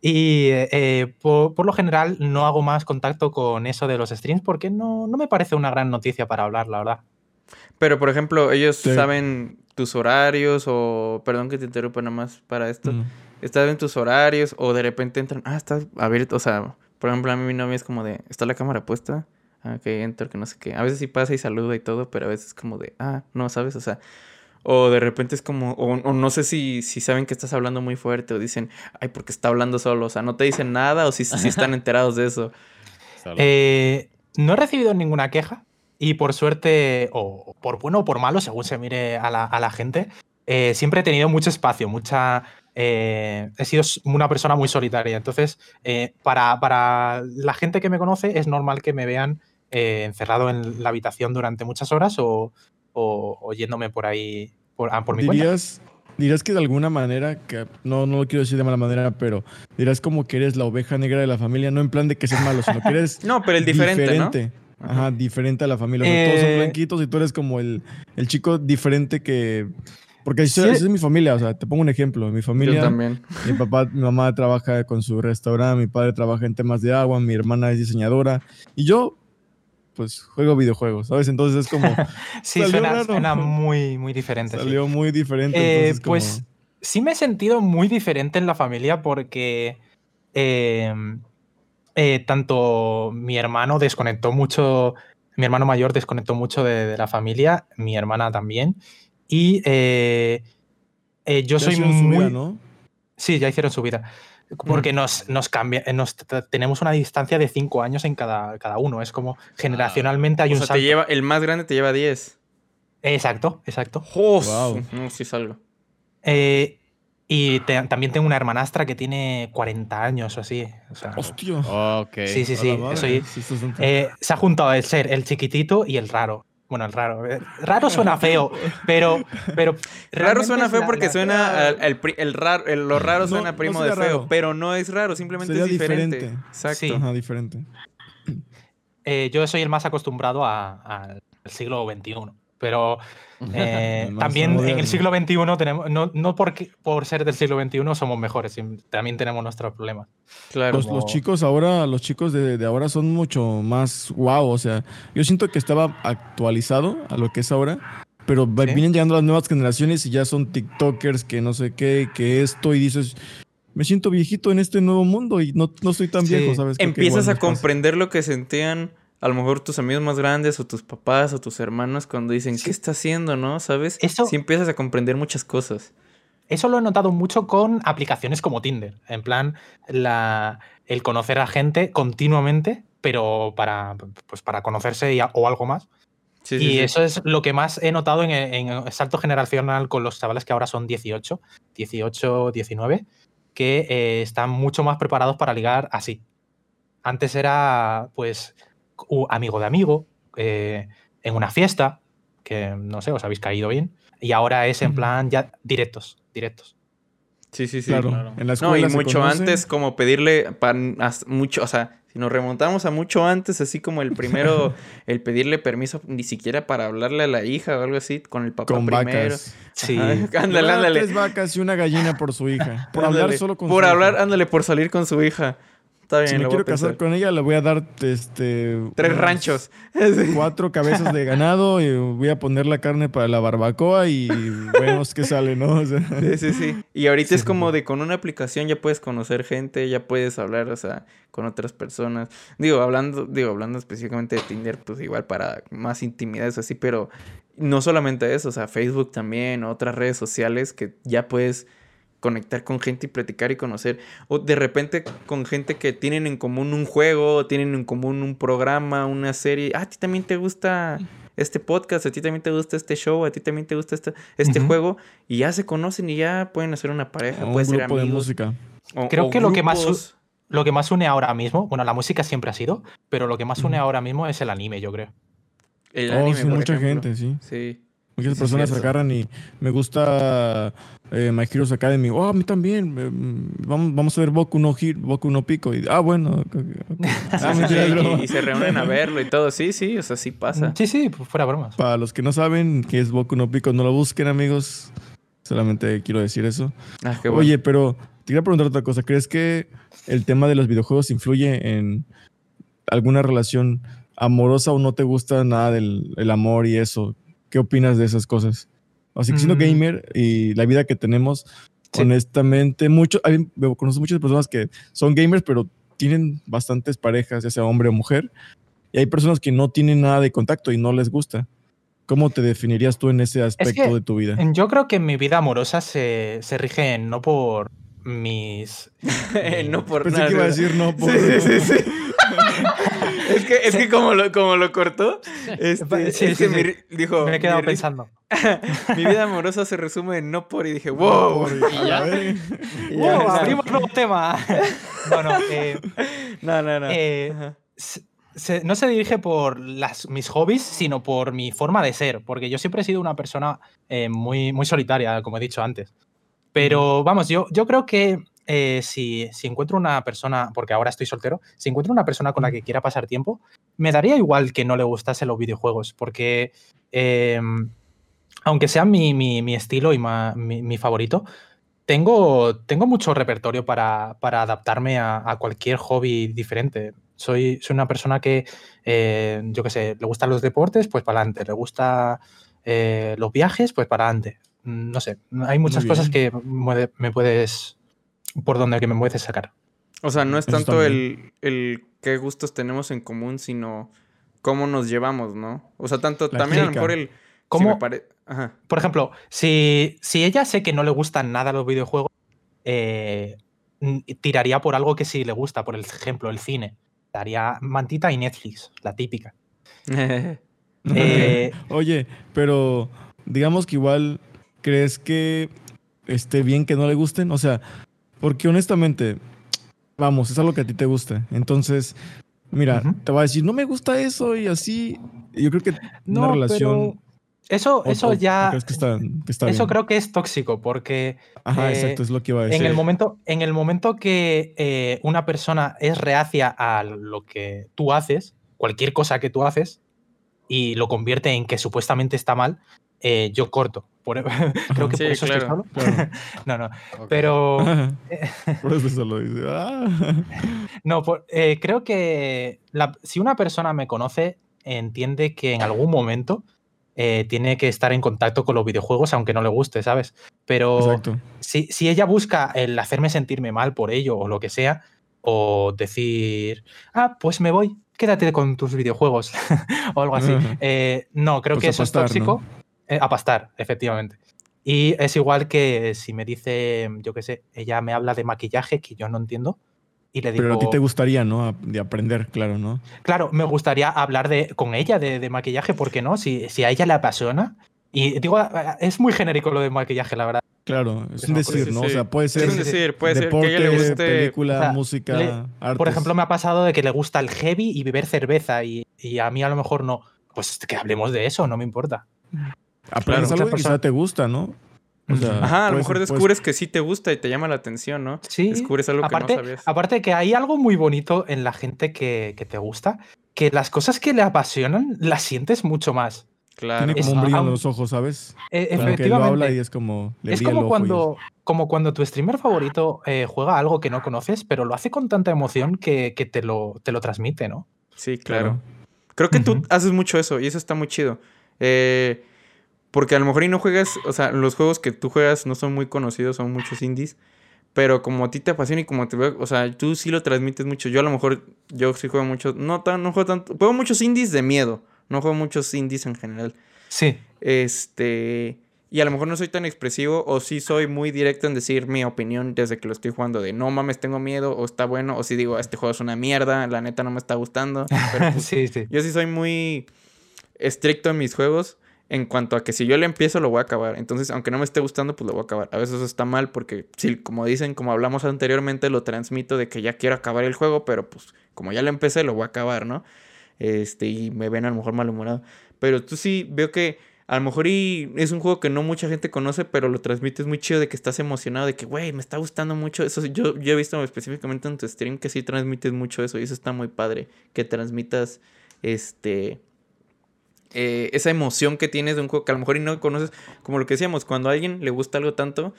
Y eh, por, por lo general no hago más contacto con eso de los streams porque no, no me parece una gran noticia para hablar, la verdad. Pero, por ejemplo, ellos Sí. saben tus horarios o... Perdón que te interrumpa nada más para esto. mm. ¿Estás en tus horarios o de repente entran... Ah, estás abierto. O sea, por ejemplo, a mí mi novia es como de... ¿Está la cámara puesta? ah, ok, enter, que no sé qué. A veces sí pasa y saluda y todo, pero a veces como de, ah, no, ¿sabes? O sea, o de repente es como, o, o no sé si, si saben que estás hablando muy fuerte o dicen, ay, porque está hablando solo. O sea, no te dicen nada o si, si están enterados de eso. Eh, no he recibido ninguna queja y por suerte, o por bueno o por malo, según se mire a la, a la gente, eh, siempre he tenido mucho espacio, mucha... eh, he sido una persona muy solitaria. Entonces, eh, para, para la gente que me conoce es normal que me vean eh, encerrado en la habitación durante muchas horas o, o- o yéndome por ahí por, ah, por mi cuenta. dirías, dirías que de alguna manera, que no, no lo quiero decir de mala manera, pero dirás como que eres la oveja negra de la familia, no en plan de que seas malo, sino que eres No, pero el diferente, diferente. ¿no? Ajá, diferente a la familia. O sea, todos son blanquitos y tú eres como el, el chico diferente que... Porque Sí. esa esa es mi familia, o sea, te pongo un ejemplo. Mi Yo familia, también. mi papá, mi mamá trabaja con su restaurante, mi padre trabaja en temas de agua, mi hermana es diseñadora y yo, pues, juego videojuegos, ¿sabes? Entonces es como, Sí, suena, suena muy, muy diferente. sí. salió muy diferente. Eh, entonces como- pues sí me he sentido muy diferente en la familia porque eh, eh, tanto mi hermano desconectó mucho, mi hermano mayor desconectó mucho de, de la familia, mi hermana también. Y eh, eh, yo ya soy muy... vida, ¿no? Sí, ya hicieron su vida. Porque nos, nos cambia, eh, nos, tenemos una distancia de cinco años en cada, cada uno. Es como generacionalmente hay O un sea, salto. te lleva, el más grande te lleva 10. Exacto, exacto. Wow. No, sí salgo. Eh, y te- también tengo una hermanastra que tiene 40 años o así. o sea, Hostia. Ok. sí, sí, sí. soy- sí eh, se ha juntado el ser el chiquitito y el raro. Bueno, el raro. eh, Raro suena feo, pero. pero Raro suena es feo porque la- suena el raro, el- lo raro suena no primo de feo, raro. pero no es raro, simplemente Sería es diferente. diferente. Exacto. Sí. Ajá, diferente. eh, yo soy el más acostumbrado a- al siglo XXI. Pero eh, también en el siglo XXI tenemos. No, no porque, por ser del siglo XXI somos mejores, también tenemos nuestros problemas. Claro. Los, los chicos ahora, los chicos de, de ahora son mucho más wow. O sea, yo siento que estaba actualizado a lo que es ahora, pero Sí. vienen llegando las nuevas generaciones y ya son TikTokers, que no sé qué, que esto, y dices, me siento viejito en este nuevo mundo y no, no soy tan Sí. viejo, ¿sabes? Creo que Empiezas igual a comprender lo que sentían a lo mejor tus amigos más grandes o tus papás o tus hermanos cuando dicen, Sí. ¿qué está haciendo, no? ¿Sabes? Eso- Sí empiezas a comprender muchas cosas. Eso lo he notado mucho con aplicaciones como Tinder. En plan, la, el conocer a gente continuamente, pero para, pues para conocerse y a- o algo más. Sí, y sí, eso es lo que más he notado en, en el salto generacional con los chavales que ahora son 18, 18, 19, que eh, están mucho más preparados para ligar así. Antes era, pues, amigo de amigo, eh, en una fiesta, que no sé, os habéis caído bien. Y ahora es en plan ya directos, directos. Sí, sí, sí. Claro, claro. en la No, y mucho antes, como pedirle pan, mucho, o sea, si nos remontamos a mucho antes, así como el primero, el pedirle permiso ni siquiera para hablarle a la hija o algo así, con el papá con primero. vacas. Sí. Ajá, ándale, Le da ándale. Tres vacas y una gallina por su hija. Por hablar solo con Por su hablar, hija. ándale, por salir con su hija. Está bien, Si me quiero casar con ella, le voy a dar este Tres ranchos. Cuatro cabezas de ganado y voy a poner la carne para la barbacoa y vemos qué sale, ¿no? O sea, Sí, sí, sí. Y ahorita Sí, es como de con una aplicación ya puedes conocer gente, ya puedes hablar, o sea, con otras personas. Digo, hablando, digo, hablando específicamente de Tinder, pues igual para más intimidades así, pero no solamente eso, o sea, Facebook también, otras redes sociales que ya puedes conectar con gente y platicar y conocer. O de repente con gente que tienen en común un juego, o tienen en común un programa, una serie. Ah, a ti también te gusta este podcast, a ti también te gusta este show, a ti también te gusta este, este Ujú. juego. Y ya se conocen y ya pueden hacer una pareja, un puede ser grupo de amigos. música. o- Creo o que lo que más grupos. Lo que más une ahora mismo, bueno, la música siempre ha sido, pero lo que más une ahora mismo es el anime, yo creo. El Oh, anime, sí, por mucha ejemplo. gente, sí. Sí. Muchas Sí, personas cierto. agarran y me gusta eh, My Heroes Academy. Oh, a mí también. eh, mm, vamos, vamos a ver Boku no Hero, Boku no Pico. Y, ah, bueno. Ah, Sí, y se reúnen a verlo y todo. Sí, sí, o sea, sí pasa. Sí, sí, pues fuera bromas. Para los que no saben qué es Boku no Pico, no lo busquen, amigos. Solamente quiero decir eso. Ah, qué bueno. Oye, pero te quería preguntar otra cosa. ¿Crees que el tema de los videojuegos influye en alguna relación amorosa o no te gusta nada del el amor y eso? ¿Qué opinas de esas cosas? Así que siendo Mm. gamer y la vida que tenemos, Sí. honestamente, mucho, hay- conozco muchas personas que son gamers, pero tienen bastantes parejas, ya sea hombre o mujer, y hay personas que no tienen nada de contacto y no les gusta. ¿Cómo te definirías tú en ese aspecto que de tu vida? Yo creo que mi vida amorosa se, se rige no por mis... no por Pensé nada. que iba a decir no por... Sí, sí, sí, sí. es que, es que como, lo, como lo cortó, este, Sí, es sí, que mi sí. ri- dijo... Me he quedado mi pensando. mi vida amorosa se resume en no por y dije, wow. Y ya. ¡Wow! abrimos nuevo tema. no, no. eh, No, no, no. Eh, se- se- no se dirige por las, mis hobbies, sino por mi forma de ser, porque yo siempre he sido una persona eh, muy, muy solitaria, como he dicho antes. Pero vamos, yo, yo creo que eh, si, si encuentro una persona, porque ahora estoy soltero, si encuentro una persona con la que quiera pasar tiempo, me daría igual que no le gustase los videojuegos, porque eh, aunque sea mi, mi- mi estilo y ma- mi, mi favorito, tengo, tengo mucho repertorio para, para adaptarme a, a cualquier hobby diferente. Soy, soy una persona que, eh, yo qué sé, le gustan los deportes, pues para adelante. Le gusta eh, los viajes, pues para adelante. No sé, hay muchas cosas que me, me puedes, por donde que me puedes sacar. O sea, no es Eso tanto el, el qué gustos tenemos en común, sino cómo nos llevamos, ¿no? O sea, tanto La también a lo mejor el... ¿Cómo? pare- Ajá. Por ejemplo, si, si ella sé que no le gustan nada los videojuegos, eh, tiraría por algo que sí le gusta, por ejemplo, el cine. Daría Mantita y Netflix, la típica. Eh, Oye, pero digamos que igual crees que esté bien que no le gusten, o sea, porque honestamente, vamos, es algo que a ti te gusta. Entonces, mira, te va a decir, no me gusta eso y así. Yo creo que no, una relación. pero eso, eso o- ya. ¿Crees que está, que está Eso bien? creo que es tóxico, porque Ajá, eh, exacto, es lo que iba a decir. en, el momento, en el momento que eh, una persona es reacia a lo que tú haces, cualquier cosa que tú haces, y lo convierte en que supuestamente está mal, eh, yo corto. Por- creo que Sí, por eso estoy claro, solo. claro. no, no. Pero. Por eso se lo dice. Ah. No, por- eh, creo que la- si una persona me conoce, entiende que en algún momento eh, tiene que estar en contacto con los videojuegos, aunque no le guste, ¿sabes? Pero si, si ella busca el hacerme sentirme mal por ello o lo que sea, o decir, ah, pues me voy, quédate con tus videojuegos o algo así. Eh, no, creo Pues que eso es tóxico. Eh, a pastar, efectivamente. Y es igual que si me dice, yo qué sé, ella me habla de maquillaje que yo no entiendo. Y le digo, Pero a ti te gustaría, ¿no? A- De aprender, claro, ¿no? claro, me gustaría hablar de, con ella de, de maquillaje, ¿por qué no? Si, si a ella le apasiona. Y digo, es muy genérico lo de maquillaje, la verdad. Claro, es Es un decir, Sí, ¿no? sí. O sea, puede Es ser un decir, puede ser que a deporte, ella le guste... película, o sea, música, le- artes. Por ejemplo, me ha pasado de que le gusta el heavy y beber cerveza y, y a mí a lo mejor no. Pues que hablemos de eso, no me importa. Aprendes claro. algo quizá te gusta, ¿no? O sea, Ajá, a lo puede mejor ser- puede descubres que sí te gusta y te llama la atención, ¿no? Sí. Descubres algo aparte, que no sabías. aparte que hay algo muy bonito en la gente que, que te gusta, que las cosas que le apasionan las sientes mucho más. Claro. Tiene es- como un brillo en los ojos, ¿sabes? Eh, Como que lo efectivamente. habla y es como. Le Es el como y cuando, como cuando tu streamer favorito eh, juega algo que no conoces, pero lo hace con tanta emoción que, que te, lo, te lo transmite, ¿no? Sí, claro. Claro. Creo que tú haces mucho eso y eso está muy chido. Eh, porque a lo mejor y no juegas, o sea, los juegos que tú juegas no son muy conocidos, son muchos indies. Pero como a ti te apasiona y como te veo, o sea, tú sí lo transmites mucho. Yo a lo mejor, yo sí juego mucho, no, tan, no juego tanto, juego muchos indies de miedo, no juego muchos indies en general. Sí. Este, y a lo mejor no soy tan expresivo o sí soy muy directo en decir mi opinión desde que lo estoy jugando de no mames, tengo miedo o está bueno o si digo, este juego es una mierda, la neta no me está gustando. Pero pues, sí, sí. yo sí soy muy estricto en mis juegos en cuanto a que si yo le empiezo lo voy a acabar. Entonces, aunque no me esté gustando, pues lo voy a acabar. A veces eso está mal porque, sí, como dicen, como hablamos anteriormente, lo transmito de que ya quiero acabar el juego, pero pues como ya lo empecé, lo voy a acabar, ¿no? Este, y me ven a lo mejor malhumorado. Pero tú sí veo que a lo mejor y es un juego que no mucha gente conoce, pero lo transmites muy chido de que estás emocionado, de que, güey, me está gustando mucho. Eso yo, yo he visto específicamente en tu stream que sí transmites mucho eso y eso está muy padre. Que transmitas, este, eh, esa emoción que tienes de un juego que a lo mejor y no conoces. Como lo que decíamos, cuando a alguien le gusta algo tanto,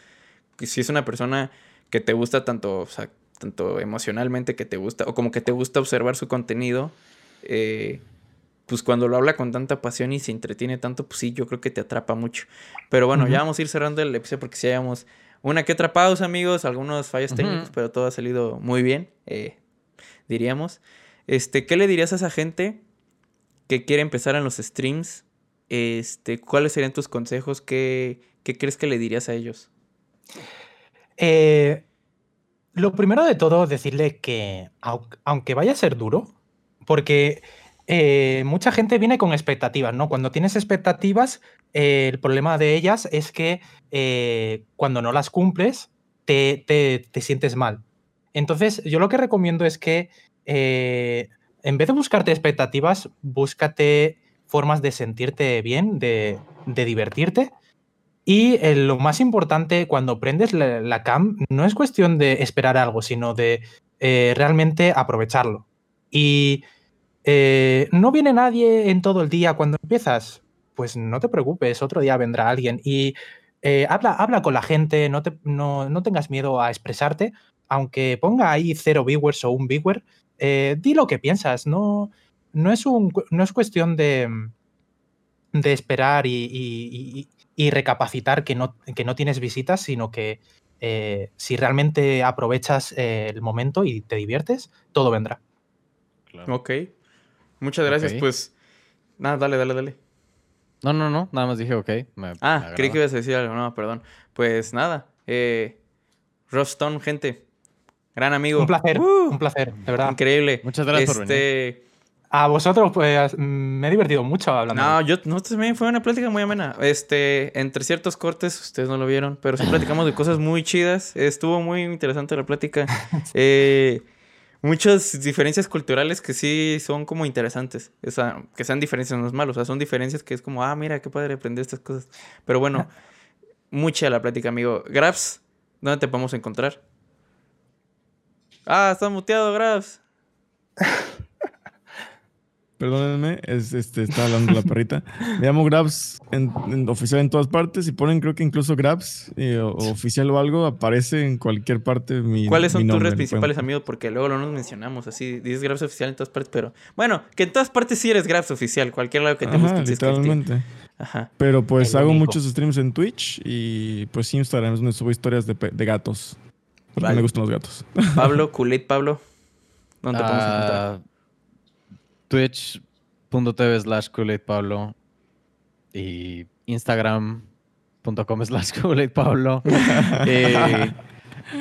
que si es una persona que te gusta tanto, o sea, tanto emocionalmente que te gusta, o como que te gusta observar su contenido, eh, pues cuando lo habla con tanta pasión y se entretiene tanto, pues sí, yo creo que te atrapa mucho. Pero bueno, ya vamos a ir cerrando el episodio porque si hayamos una que otra pausa, amigos, algunos fallos técnicos, pero todo ha salido muy bien, eh, diríamos. Este, ¿qué le dirías a esa gente que quiere empezar en los streams, este, ¿cuáles serían tus consejos? ¿Qué, qué crees que le dirías a ellos? Eh, lo primero de todo, decirle que aunque vaya a ser duro, porque eh, mucha gente viene con expectativas, ¿no? Cuando tienes expectativas, eh, el problema de ellas es que cuando no las cumples, te, te, sientes mal. Entonces, yo lo que recomiendo es que en vez de buscarte expectativas, búscate formas de sentirte bien, de, divertirte y eh, lo más importante, cuando prendes la, cam, no es cuestión de esperar algo, sino de eh, realmente aprovecharlo. Y eh, no viene nadie en todo el día cuando empiezas, pues no te preocupes, otro día vendrá alguien. Y habla, habla con la gente, no, te, no, no, tengas miedo a expresarte, aunque ponga ahí cero viewers o un viewer, di lo que piensas, no, no, es, un, no es cuestión de, de esperar y y recapacitar que no, que no tienes visitas, sino que eh, si realmente aprovechas eh, el momento y te diviertes, todo vendrá. Ok. Muchas gracias. Pues nada, dale, dale, dale. No, no, no, nada más dije ok. ah, creí que ibas a decir algo, no, perdón. Pues nada, eh, gente, gran amigo. Un placer, ¡Uh! un placer, de verdad. Increíble. Muchas gracias por venir. Este, a vosotros, pues me he divertido mucho hablando. No, yo no también fue una plática muy amena. Este, entre ciertos cortes, ustedes no lo vieron, pero sí platicamos de cosas muy chidas. Estuvo muy interesante la plática. Eh, muchas diferencias culturales que sí son como interesantes. O sea, que sean diferencias no es malo. O sea, son diferencias que es como, ah, mira, qué padre aprender estas cosas. Pero bueno, mucha la plática, amigo. Grabs, ¿dónde te podemos encontrar? Ah, está muteado, Grabs. Perdónenme, es, este, está hablando la perrita. Me llamo Grabs en, oficial en todas partes. Y ponen, creo que incluso Grabs eh, o, oficial o algo, aparece en cualquier parte. Mi, ¿Cuáles son tus redes principales, amigos? Porque luego no nos mencionamos así. Dices Grabs oficial en todas partes, pero bueno, que en todas partes sí eres Grabs oficial, cualquier lado que te Ajá, Literalmente. Ajá. Pero pues hago muchos streams en Twitch y pues Instagram es donde subo historias de, de gatos. Porque me gustan los gatos. Pablo, Kulit Pablo. ¿Dónde te podemos encontrar? Ah, twitch.tv slash Pablo y instagram.com slash Pablo. Eh,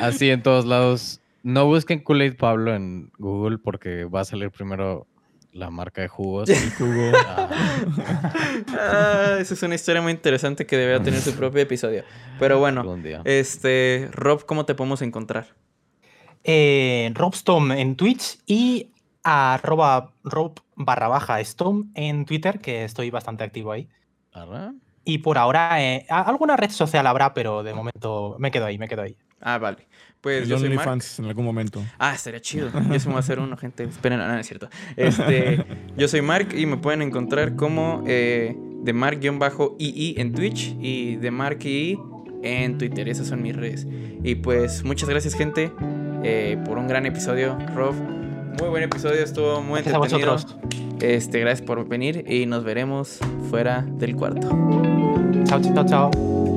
así en todos lados. No busquen Kool-Aid Pablo en Google porque va a salir primero la marca de jugos. jugo. Ah, esa es una historia muy interesante que debería tener su propio episodio. Pero bueno, este Rob, ¿cómo te podemos encontrar? Eh, Robstom en Twitch y arroba rob barra baja Stone en Twitter, que estoy bastante activo ahí. Y por ahora, eh, alguna red social habrá, pero de momento me quedo ahí, me quedo ahí. Ah, vale. Pues yo soy Mark. en algún momento. Ah, estaría chido. Yo se me va a hacer uno, gente. Esperen, no, no es cierto. Este, yo soy Mark y me pueden encontrar como eh, de Mark-II en Twitch y de Mark-II en Twitter. Esas son mis redes. Y pues muchas gracias, gente, eh, por un gran episodio. Rob, muy buen episodio, estuvo muy entretenido. Este, gracias por venir y nos veremos fuera del cuarto. Chao, chao, chao.